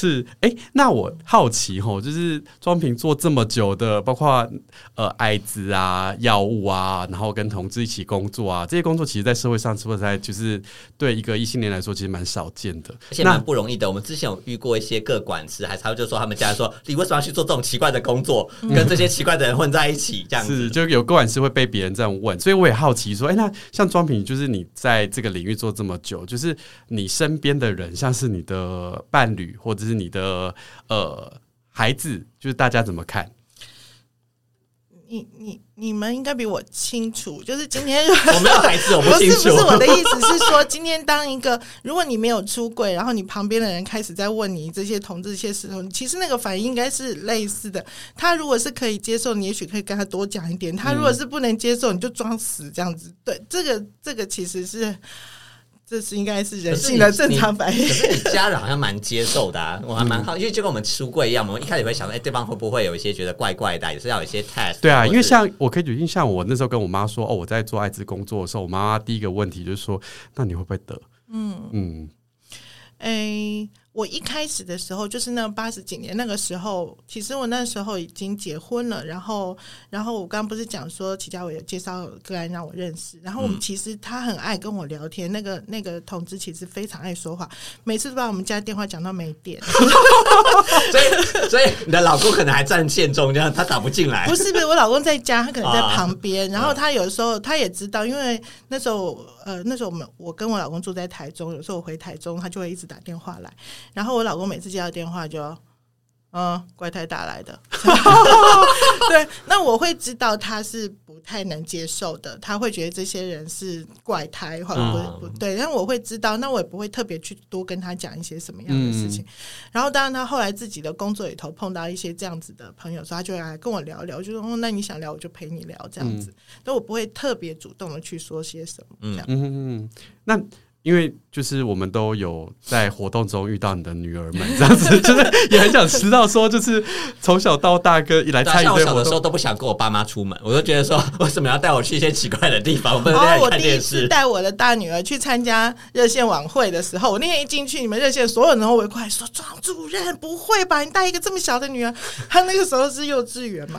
D: 是，哎、欸，那我好奇吼，就是庄平做这么久的，包括呃艾滋啊、药物啊，然后跟同志一起工作啊，这些工作其实，在社会上是不是在就是对一个异性恋来说，其实蛮少见的，
E: 而且蛮不容易的。我们之前有遇过一些个管师，还他就说他们家人说，你为什么要去做这种奇怪的工作，跟这些奇怪的人混在一起？这样子
D: 是就有个管师会被别人这样问，所以我也好奇说，哎、欸，那像庄平，就是你在这个领域做这么久，就是你身边的人，像是你的伴侣或者。是你的呃孩子，就是大家怎么看？
F: 你你你们应该比我清楚，就是今天
E: 我没有孩子，我不清楚。
F: 不是不是，我的意思是说，今天当一个如果你没有出柜，然后你旁边的人开始在问你这些同志这些事情，其实那个反应应该是类似的。他如果是可以接受，你也许可以跟他多讲一点；他如果是不能接受，你就装死这样子。对，这个这个其实是。这是应该是人性的正常反应。
E: 可是你家人好像蛮接受的啊，我还蛮好，因为就跟我们出柜一样，我们一开始会想说，哎，对方会不会有一些觉得怪怪的，也是要有一些 test。
D: 对啊，因为像我可以举例，像我那时候跟我妈说，哦，我在做艾滋工作的时候，我妈妈第一个问题就是说，那你会不会得？嗯嗯，
F: 哎。我一开始的时候，就是那八十几年那个时候，其实我那时候已经结婚了。然后，然后我刚刚不是讲说齐家伟有介绍个案让我认识。然后我们其实他很爱跟我聊天，那个那个同志其实非常爱说话，每次都把我们家电话讲到没电。
E: 所以，所以你的老公可能还占线中，这样他打不进来。
F: 不是不是，我老公在家，他可能在旁边。然后他有时候他也知道，因为那时候呃那时候我们我跟我老公住在台中，有时候我回台中，他就会一直打电话来。然后我老公每次接到电话就，嗯，怪胎打来的，对，那我会知道他是不太能接受的，他会觉得这些人是怪胎，或者不不对，然后我会知道，那我也不会特别去多跟他讲一些什么样的事情。然后当然他后来自己的工作里头碰到一些这样子的朋友时候，他就来跟我聊聊，就说哦，那你想聊我就陪你聊这样子，但我不会特别主动的去说些什么，这样，
D: 嗯嗯，那。因为就是我们都有在活动中遇到你的女儿们，这样子就是也很想知道说，就是从小到大跟一来参与我小
E: 的时候都不想跟我爸妈出门，我都觉得说为什么要带我去一些奇怪的地方？我不能在 看电视。哦，我第一次
F: 带我的大女儿去参加热线晚会的时候，我那天一进去，你们热线所有人都围过来说：“庄主任，不会吧？你带一个这么小的女儿？她那个时候是幼稚园嘛？”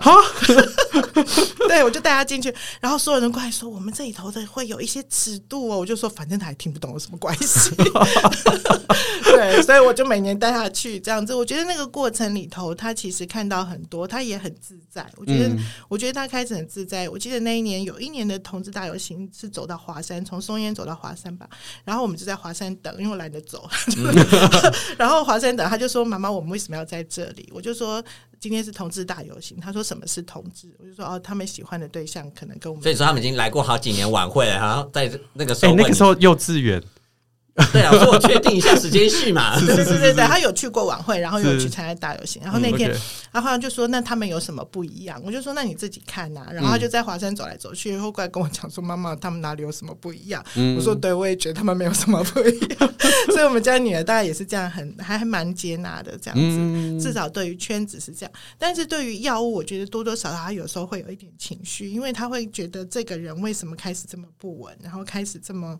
F: 对，我就带她进去，然后所有人过来说：“我们这里头的会有一些尺度哦。”我就说：“反正她也听不懂。”有什么关系？对，所以我就每年带他去这样子。我觉得那个过程里头，他其实看到很多，他也很自在。我觉得，嗯、我觉得他开始很自在。我记得那一年有一年的同志大游行是走到华山，从松烟走到华山吧。然后我们就在华山等，因为我懒得走。然后华山等，他就说：“妈妈，我们为什么要在这里？”我就说：“今天是同志大游行。”他说：“什么是同志？”我就说：“哦，他们喜欢的对象可能跟我们……”
E: 所以说他们已经来过好几年晚会了，然后在那个时候，
D: 哎，那个时候幼稚园。
E: 对啊，我说我确定一下时间序嘛。
F: 对对对对，他有去过晚会，然后有去参加大游行，然后那天，然后他就说：“那他们有什么不一样？”我就说：“那你自己看呐。”然后他就在华山走来走去，然后过来跟我讲说：“妈妈，他们哪里有什么不一样？”我说：“对，我也觉得他们没有什么不一样。”所以，我们家女儿大概也是这样，很还还蛮接纳的这样子。至少对于圈子是这样，但是对于药物，我觉得多多少少他有时候会有一点情绪，因为他会觉得这个人为什么开始这么不稳，然后开始这么。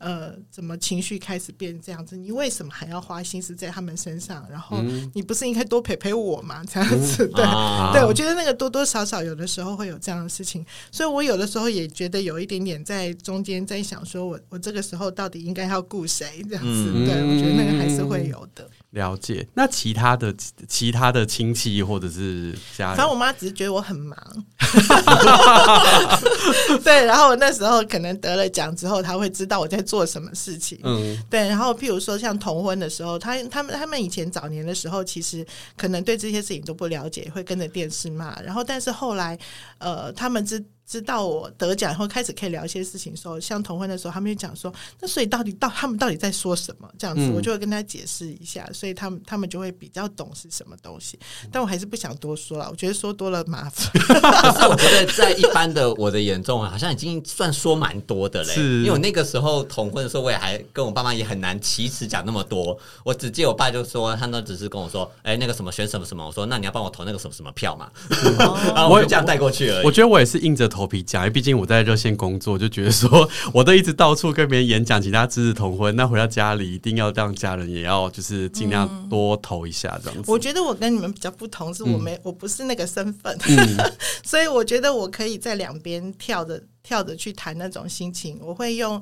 F: 呃，怎么情绪开始变这样子？你为什么还要花心思在他们身上？然后你不是应该多陪陪我吗？这样子，对、嗯、对，我觉得那个多多少少有的时候会有这样的事情，所以我有的时候也觉得有一点点在中间在想，说我我这个时候到底应该要顾谁？这样子，嗯、对我觉得那个还是会有的。
D: 了解。那其他的其他的亲戚或者是家人，
F: 反正我妈只是觉得我很忙。对，然后我那时候可能得了奖之后，她会知道我在做什么事情。嗯，对。然后譬如说像同婚的时候，他他们他们以前早年的时候，其实可能对这些事情都不了解，会跟着电视骂。然后但是后来，呃，他们知。知道我得奖后，开始可以聊一些事情的时候，像同婚的时候，他们就讲说，那所以到底到他们到底在说什么？这样子，嗯、我就会跟他解释一下，所以他们他们就会比较懂是什么东西。但我还是不想多说了，我觉得说多了麻烦。
E: 可是我觉得在一般的我的眼中，好像已经算说蛮多的嘞。因为我那个时候同婚的时候，我也还跟我爸妈也很难启齿讲那么多。我只记得我爸就说，他那只是跟我说，哎、欸，那个什么选什么什么，我说那你要帮我投那个什么什么票嘛。然后我就这样带过去而已。
D: 我，我觉得我也是硬着头。头皮讲，毕竟我在热线工作，就觉得说，我都一直到处跟别人演讲，其他知识同婚，那回到家里一定要让家人也要就是尽量多投一下这样子。
F: 我觉得我跟你们比较不同，是我没、嗯、我不是那个身份，嗯、所以我觉得我可以在两边跳着。跳着去谈那种心情，我会用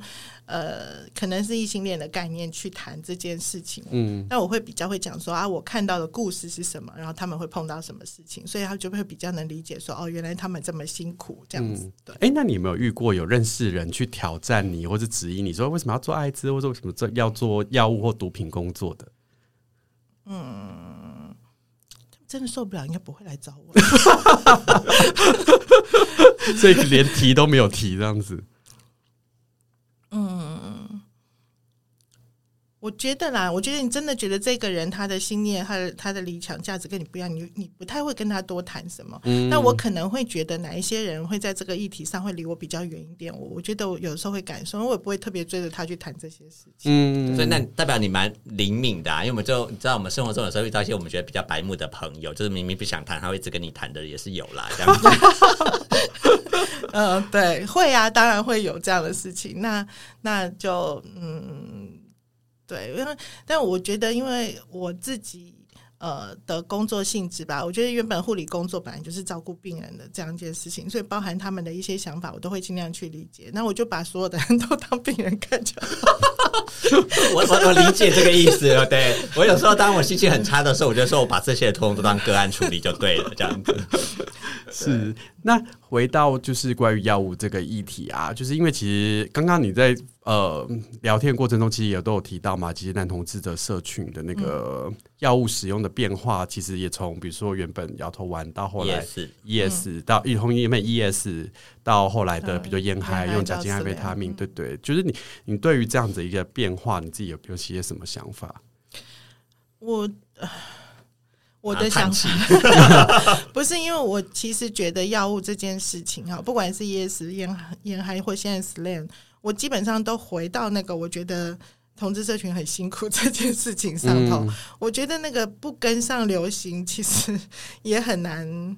F: 呃，可能是异性恋的概念去谈这件事情。嗯，那我会比较会讲说啊，我看到的故事是什么，然后他们会碰到什么事情，所以他就会比较能理解说哦，原来他们这么辛苦这样子。嗯、对，
D: 哎、欸，那你有没有遇过有认识人去挑战你，或者质疑你说为什么要做艾滋，或者为什么做要做药物或毒品工作的？
F: 嗯，真的受不了，应该不会来找我。
D: 所以连提都没有提这样子。
F: 我觉得啦，我觉得你真的觉得这个人他的信念、他的他的理想价值跟你不一样，你你不太会跟他多谈什么。嗯，那我可能会觉得哪一些人会在这个议题上会离我比较远一点。我我觉得我有时候会感受，我也不会特别追着他去谈这些事情。
E: 嗯，所以那代表你蛮灵敏的啊，因为我们就你知道，我们生活中有时候遇到一些我们觉得比较白目的朋友，就是明明不想谈，他会一直跟你谈的也是有啦，这样子。
F: 嗯，对，会啊，当然会有这样的事情。那那就嗯。对，因为但我觉得，因为我自己呃的工作性质吧，我觉得原本护理工作本来就是照顾病人的这样一件事情，所以包含他们的一些想法，我都会尽量去理解。那我就把所有的人 都当病人看就好。
E: 我我我理解这个意思了。对，我有时候当我心情很差的时候，我就说我把这些通通都当个案处理就对了，这样子。
D: 是，那回到就是关于药物这个议题啊，就是因为其实刚刚你在呃聊天过程中，其实也都有提到嘛，其实男同志的社群的那个药物使用的变化，其实也从比如说原本摇头丸到后来 ES 到从原本 ES 到后来的比如说烟嗨用甲腈胺维他命，对对，就是你你对于这样子一个变化，你自己有有些什么想法？
F: 我。我的想法 不是因为我其实觉得药物这件事情哈，不管是 ES 烟烟嗨或现在 SLAM，我基本上都回到那个我觉得同志社群很辛苦 这件事情上头。嗯、我觉得那个不跟上流行，其实 也很难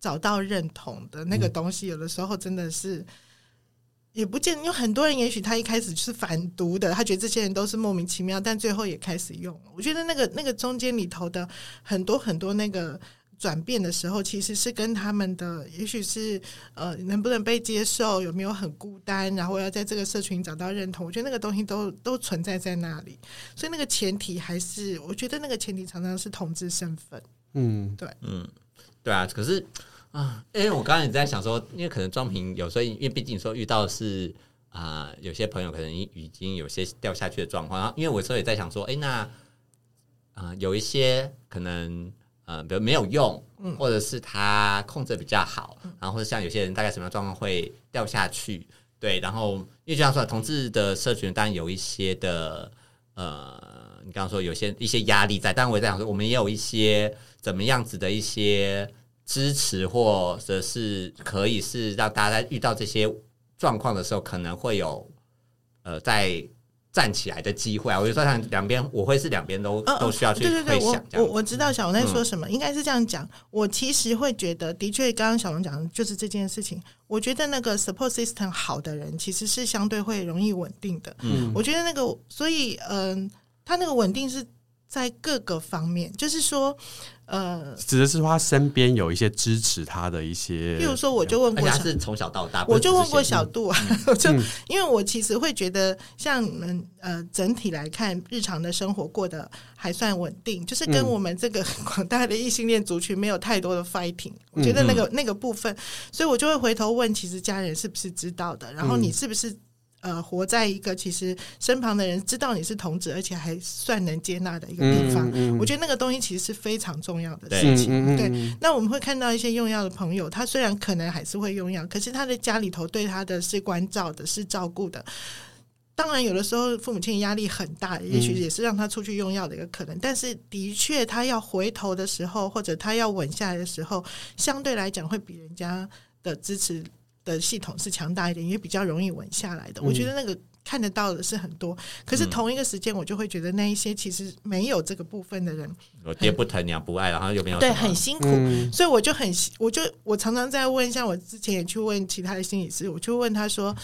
F: 找到认同的那个东西。有的时候真的是。也不见，因为很多人也许他一开始是反毒的，他觉得这些人都是莫名其妙，但最后也开始用了。我觉得那个那个中间里头的很多很多那个转变的时候，其实是跟他们的也许是呃能不能被接受，有没有很孤单，然后要在这个社群找到认同。我觉得那个东西都都存在在那里，所以那个前提还是我觉得那个前提常常是同志身份。嗯，对，
E: 嗯，对啊，可是。啊，因为我刚才也在想说，因为可能庄平有时候，因为毕竟说遇到的是啊、呃，有些朋友可能已经有些掉下去的状况。然后，因为我有时候也在想说，哎，那啊、呃，有一些可能呃，比如没有用，或者是他控制比较好，然后或者像有些人大概什么样状况会掉下去？对，然后因为就像说，同志的社群当然有一些的呃，你刚刚说有些一些压力在，但我也在想说，我们也有一些怎么样子的一些。支持或者是可以是让大家在遇到这些状况的时候，可能会有呃在站起来的机会啊。我就说，像两边，我会是两边都、哦、都需要去会想。
F: 我我我知道小龙在说什么，嗯、应该是这样讲。我其实会觉得，的确，刚刚小龙讲的就是这件事情。我觉得那个 support system 好的人，其实是相对会容易稳定的。嗯，我觉得那个，所以嗯、呃，他那个稳定是在各个方面，就是说。呃，
D: 指的是说他身边有一些支持他的一些，
F: 比如说我就问过，
E: 他是从小到大，
F: 我就问过小杜啊，嗯、就因为我其实会觉得，像你们呃整体来看，日常的生活过得还算稳定，就是跟我们这个广大的异性恋族群没有太多的 fighting，我觉得那个那个部分，所以我就会回头问，其实家人是不是知道的，然后你是不是？呃，活在一个其实身旁的人知道你是同志，而且还算能接纳的一个地方。嗯嗯、我觉得那个东西其实是非常重要的事情。对，对，那我们会看到一些用药的朋友，他虽然可能还是会用药，可是他的家里头对他的是关照的，是照顾的。当然，有的时候父母亲压力很大，也许也是让他出去用药的一个可能。但是，的确，他要回头的时候，或者他要稳下来的时候，相对来讲会比人家的支持。的系统是强大一点，也比较容易稳下来的。嗯、我觉得那个看得到的是很多，可是同一个时间，我就会觉得那一些其实没有这个部分的人，
E: 我爹不疼娘不爱，然后有没有
F: 对很辛苦，嗯、所以我就很我就我常常在问，像我之前也去问其他的心理师，我就问他说。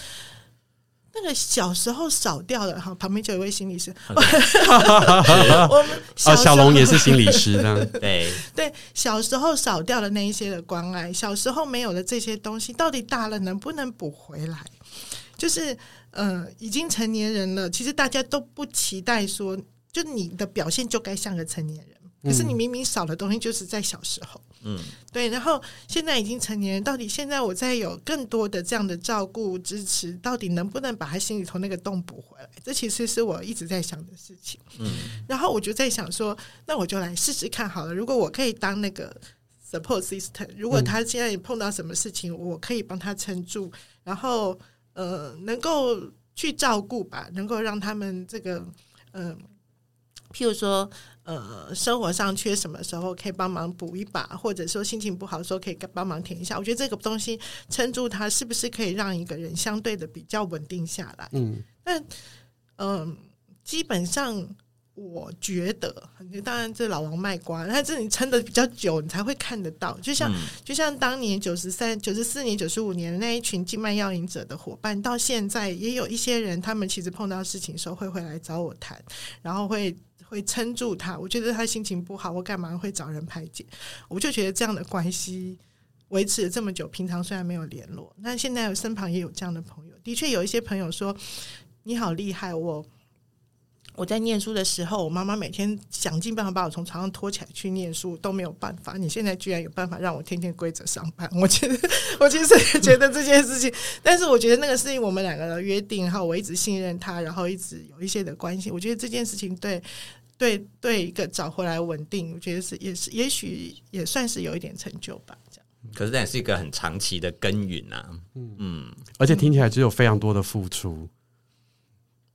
F: 那个小时候少掉的哈，旁边就有一位心理师。我们
D: 啊，小龙也是心理师呢。
E: 对
F: 对，小时候少掉的那一些的关爱，小时候没有的这些东西，到底大了能不能补回来？就是呃，已经成年人了，其实大家都不期待说，就你的表现就该像个成年人。可是你明明少的东西就是在小时候，嗯，对，然后现在已经成年人，到底现在我再有更多的这样的照顾支持，到底能不能把他心里头那个洞补回来？这其实是我一直在想的事情，嗯，然后我就在想说，那我就来试试看好了，如果我可以当那个 support system。如果他现在碰到什么事情，嗯、我可以帮他撑住，然后呃，能够去照顾吧，能够让他们这个嗯、呃，譬如说呃，生活上缺什么时候可以帮忙补一把，或者说心情不好的时候可以帮忙填一下。我觉得这个东西撑住它，是不是可以让一个人相对的比较稳定下来？嗯，但嗯、呃，基本上。我觉得，当然这老王卖瓜，但是你撑的比较久，你才会看得到。就像、嗯、就像当年九十三、九十四年、九十五年那一群静脉药瘾者的伙伴，到现在也有一些人，他们其实碰到事情的时候会回来找我谈，然后会会撑住他。我觉得他心情不好，我干嘛会找人排解？我就觉得这样的关系维持了这么久，平常虽然没有联络，那现在身旁也有这样的朋友。的确有一些朋友说：“你好厉害，我。”我在念书的时候，我妈妈每天想尽办法把我从床上拖起来去念书，都没有办法。你现在居然有办法让我天天规则上班，我觉得，我其实也觉得这件事情，但是我觉得那个是我们两个的约定，然后我一直信任他，然后一直有一些的关系。我觉得这件事情对，对，对，一个找回来稳定，我觉得是也是，也许也算是有一点成就吧。这样，
E: 可是这也是一个很长期的耕耘啊，嗯嗯，
D: 而且听起来只有非常多的付出。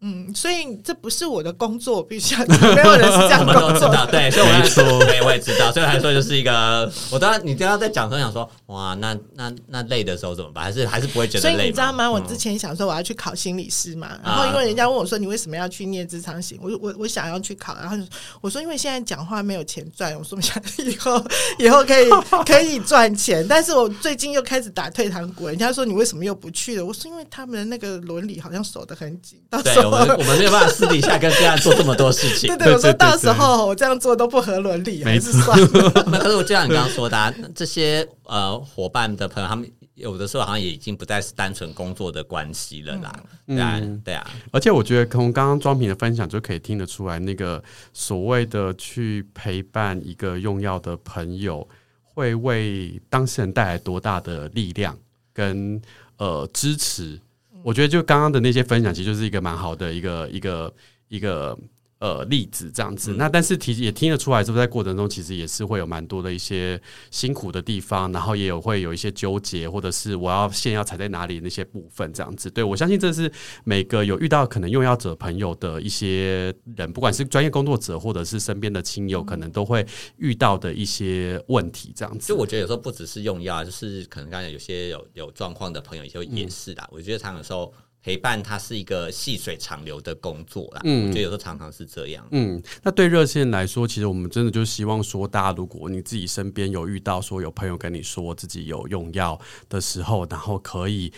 F: 嗯，所以这不是我的工作，必须要没有人是这样工作。
E: 我们都知道，对，所以我来说，对，我也知道，所以还说就是一个，我当然你刚刚在讲的时候想说，哇，那那那累的时候怎么办？还是还是不会觉得累？
F: 所以你知道吗？我之前想说我要去考心理师嘛，嗯、然后因为人家问我说你为什么要去念职场型？我我我想要去考，然后我说因为现在讲话没有钱赚，我说我想 以后以后可以 可以赚钱，但是我最近又开始打退堂鼓，人家说你为什么又不去了？我说因为他们的那个伦理好像守得很紧，到时候。
E: 我们我们没有办法私底下跟这样做这么多事情。
F: 对对，我说到时候我这样做都不合伦理，还是算了。
E: 可是我就像你刚刚说的，啊，这些呃伙伴的朋友，他们有的时候好像也已经不再是单纯工作的关系了啦。对啊，对啊。
D: 而且我觉得从刚刚庄平的分享就可以听得出来，那个所谓的去陪伴一个用药的朋友，会为当事人带来多大的力量跟呃支持。我觉得就刚刚的那些分享，其实就是一个蛮好的一个一个一个呃例子这样子。那但是其实也听得出来，是不是在过程中其实也是会有蛮多的一些辛苦的地方，然后也有会有一些纠结，或者是我要线要踩在哪里那些部分这样子。对，我相信这是每个有遇到可能用药者朋友的一些人，不管是专业工作者或者是身边的亲友，可能都会遇到的一些问题这样子。
E: 就我觉得有时候不只是用药，就是可能刚才有些有有状况的朋友，就也是啦。嗯、我觉得常有时候。陪伴它是一个细水长流的工作啦，嗯，我觉得有时候常常是这样，
D: 嗯，那对热线来说，其实我们真的就希望说，大家如果你自己身边有遇到说有朋友跟你说自己有用药的时候，然后可以，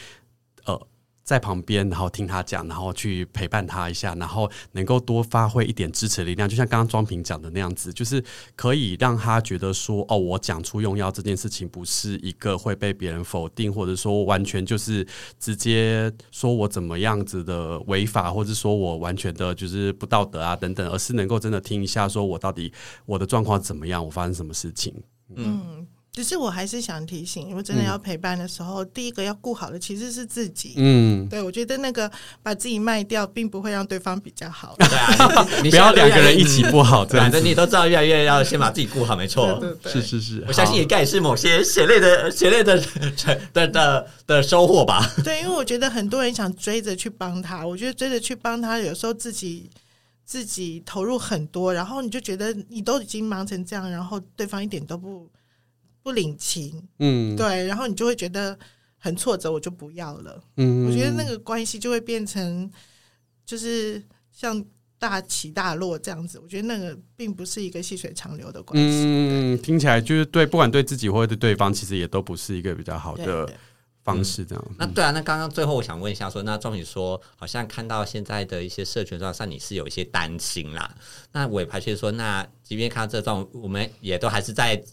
D: 呃。在旁边，然后听他讲，然后去陪伴他一下，然后能够多发挥一点支持力量，就像刚刚庄平讲的那样子，就是可以让他觉得说，哦，我讲出用药这件事情不是一个会被别人否定，或者说完全就是直接说我怎么样子的违法，或者说我完全的就是不道德啊等等，而是能够真的听一下，说我到底我的状况怎么样，我发生什么事情，嗯。
F: 嗯只是我还是想提醒，因为真的要陪伴的时候，嗯、第一个要顾好的其实是自己。嗯，对，我觉得那个把自己卖掉，并不会让对方比较好。
E: 对啊，你
D: 不要两个人一起不好，
E: 反正你都知道，越来越要先把自己顾好，没错。
F: 对对对，
D: 是是是，
E: 我相信也该也是某些血泪的血泪的 的的的，的收获吧。
F: 对，因为我觉得很多人想追着去帮他，我觉得追着去帮他，有时候自己自己投入很多，然后你就觉得你都已经忙成这样，然后对方一点都不。不领情，嗯，对，然后你就会觉得很挫折，我就不要了。嗯，我觉得那个关系就会变成，就是像大起大落这样子。我觉得那个并不是一个细水长流的关系。
D: 嗯，听起来就是对，不管对自己或者对对方，其实也都不是一个比较好的方式。这样，
E: 那对啊，那刚刚最后我想问一下说，说那庄宇说，好像看到现在的一些社群状况上，你是有一些担心啦。那我也排斥说，那即便看到这种，我们也都还是在。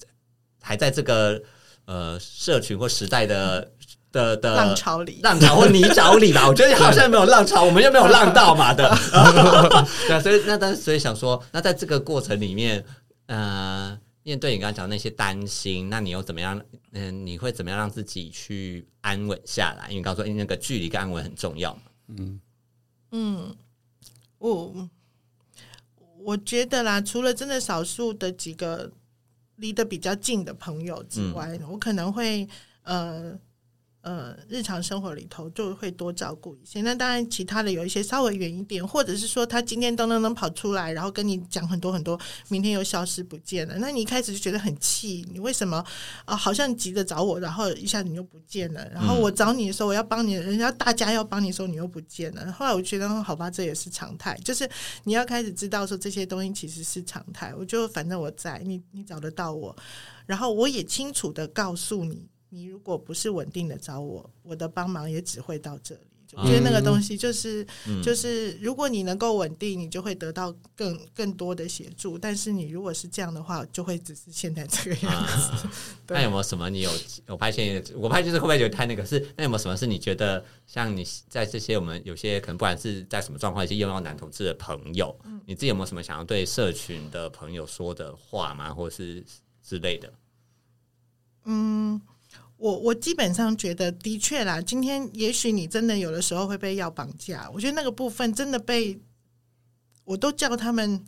E: 还在这个呃社群或时代的的的
F: 浪潮里，
E: 浪潮或泥沼里吧。我觉得 好像没有浪潮，我们又没有浪到嘛的。对啊，所以那但所以想说，那在这个过程里面，呃，面对你刚刚讲的那些担心，那你又怎么样？嗯、呃，你会怎么样让自己去安稳下来？因为刚刚说，因为那个距离跟安稳很重要嘛。嗯
F: 嗯，我我觉得啦，除了真的少数的几个。离得比较近的朋友之外，嗯、我可能会呃。呃，日常生活里头就会多照顾一些。那当然，其他的有一些稍微远一点，或者是说他今天噔噔噔跑出来，然后跟你讲很多很多，明天又消失不见了。那你一开始就觉得很气，你为什么啊、呃？好像急着找我，然后一下子你又不见了。然后我找你的时候，我要帮你，人家大家要帮你的时候，你又不见了。后来我觉得，好吧，这也是常态，就是你要开始知道说这些东西其实是常态。我就反正我在，你你找得到我，然后我也清楚的告诉你。你如果不是稳定的找我，我的帮忙也只会到这里。我觉得那个东西就是，嗯、就是如果你能够稳定，你就会得到更更多的协助。但是你如果是这样的话，就会只是现在这个样子。啊、
E: 那有没有什么你有我发现，我发现就是会不会觉得太那个？是那有没有什么是你觉得像你在这些我们有些可能不管是在什么状况，一些用到男同志的朋友，嗯、你自己有没有什么想要对社群的朋友说的话吗？或者是之类的？
F: 嗯。我我基本上觉得，的确啦，今天也许你真的有的时候会被药绑架。我觉得那个部分真的被，我都叫他们。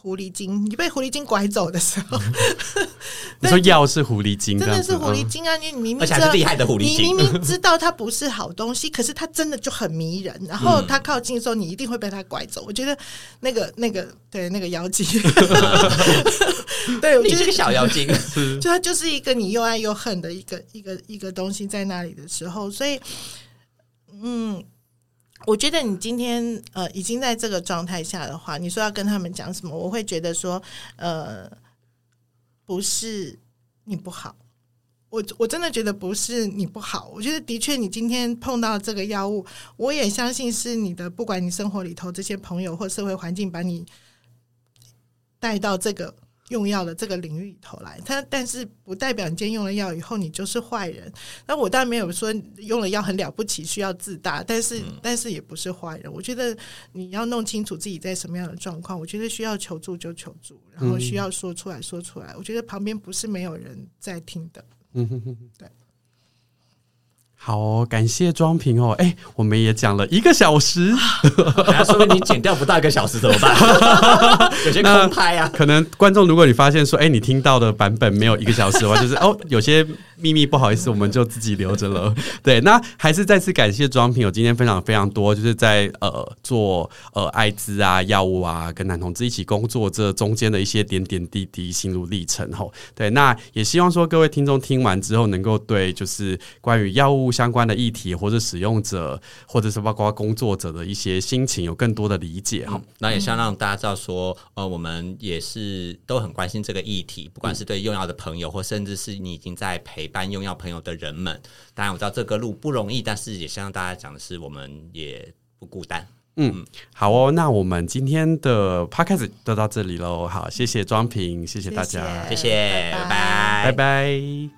F: 狐狸精，你被狐狸精拐走的时候，
D: 你说药是狐狸精，
F: 真的是狐狸精啊！你明明
E: 而且还是厉害的狐狸精，
F: 你明明知道它不是好东西，可是它真的就很迷人。然后它靠近的时候，你一定会被它拐走。我觉得那个那个对那个妖精，对，
E: 你是个小妖精，
F: 就它就是一个你又爱又恨的一个一个一个东西在那里的时候，所以嗯。我觉得你今天呃已经在这个状态下的话，你说要跟他们讲什么？我会觉得说，呃，不是你不好，我我真的觉得不是你不好。我觉得的确，你今天碰到这个药物，我也相信是你的，不管你生活里头这些朋友或社会环境把你带到这个。用药的这个领域里头来，他但是不代表你今天用了药以后你就是坏人。那我当然没有说用了药很了不起，需要自大，但是、嗯、但是也不是坏人。我觉得你要弄清楚自己在什么样的状况，我觉得需要求助就求助，然后需要说出来说出来。我觉得旁边不是没有人在听的。嗯哼哼，对。
D: 好、哦，感谢庄平哦。哎，我们也讲了一个小时，
E: 那 说明你剪掉不到一个小时怎么办？有些空拍啊。
D: 可能观众，如果你发现说，哎，你听到的版本没有一个小时的话，就是哦，有些秘密不好意思，我们就自己留着了。对，那还是再次感谢庄平，我今天分享非常多，就是在呃做呃艾滋啊药物啊，跟男同志一起工作这中间的一些点点滴滴心路历程。吼，对，那也希望说各位听众听完之后，能够对就是关于药物。相关的议题，或者使用者，或者是包括工作者的一些心情，有更多的理解哈、嗯。
E: 那也希望让大家知道说，呃，我们也是都很关心这个议题，不管是对用药的朋友，或甚至是你已经在陪伴用药朋友的人们。当然，我知道这个路不容易，但是也希望大家讲的是，我们也不孤单。
D: 嗯，好哦，那我们今天的 podcast 就到这里喽。好，谢谢庄平，谢谢大家，
E: 谢谢，拜拜，
D: 拜拜。拜拜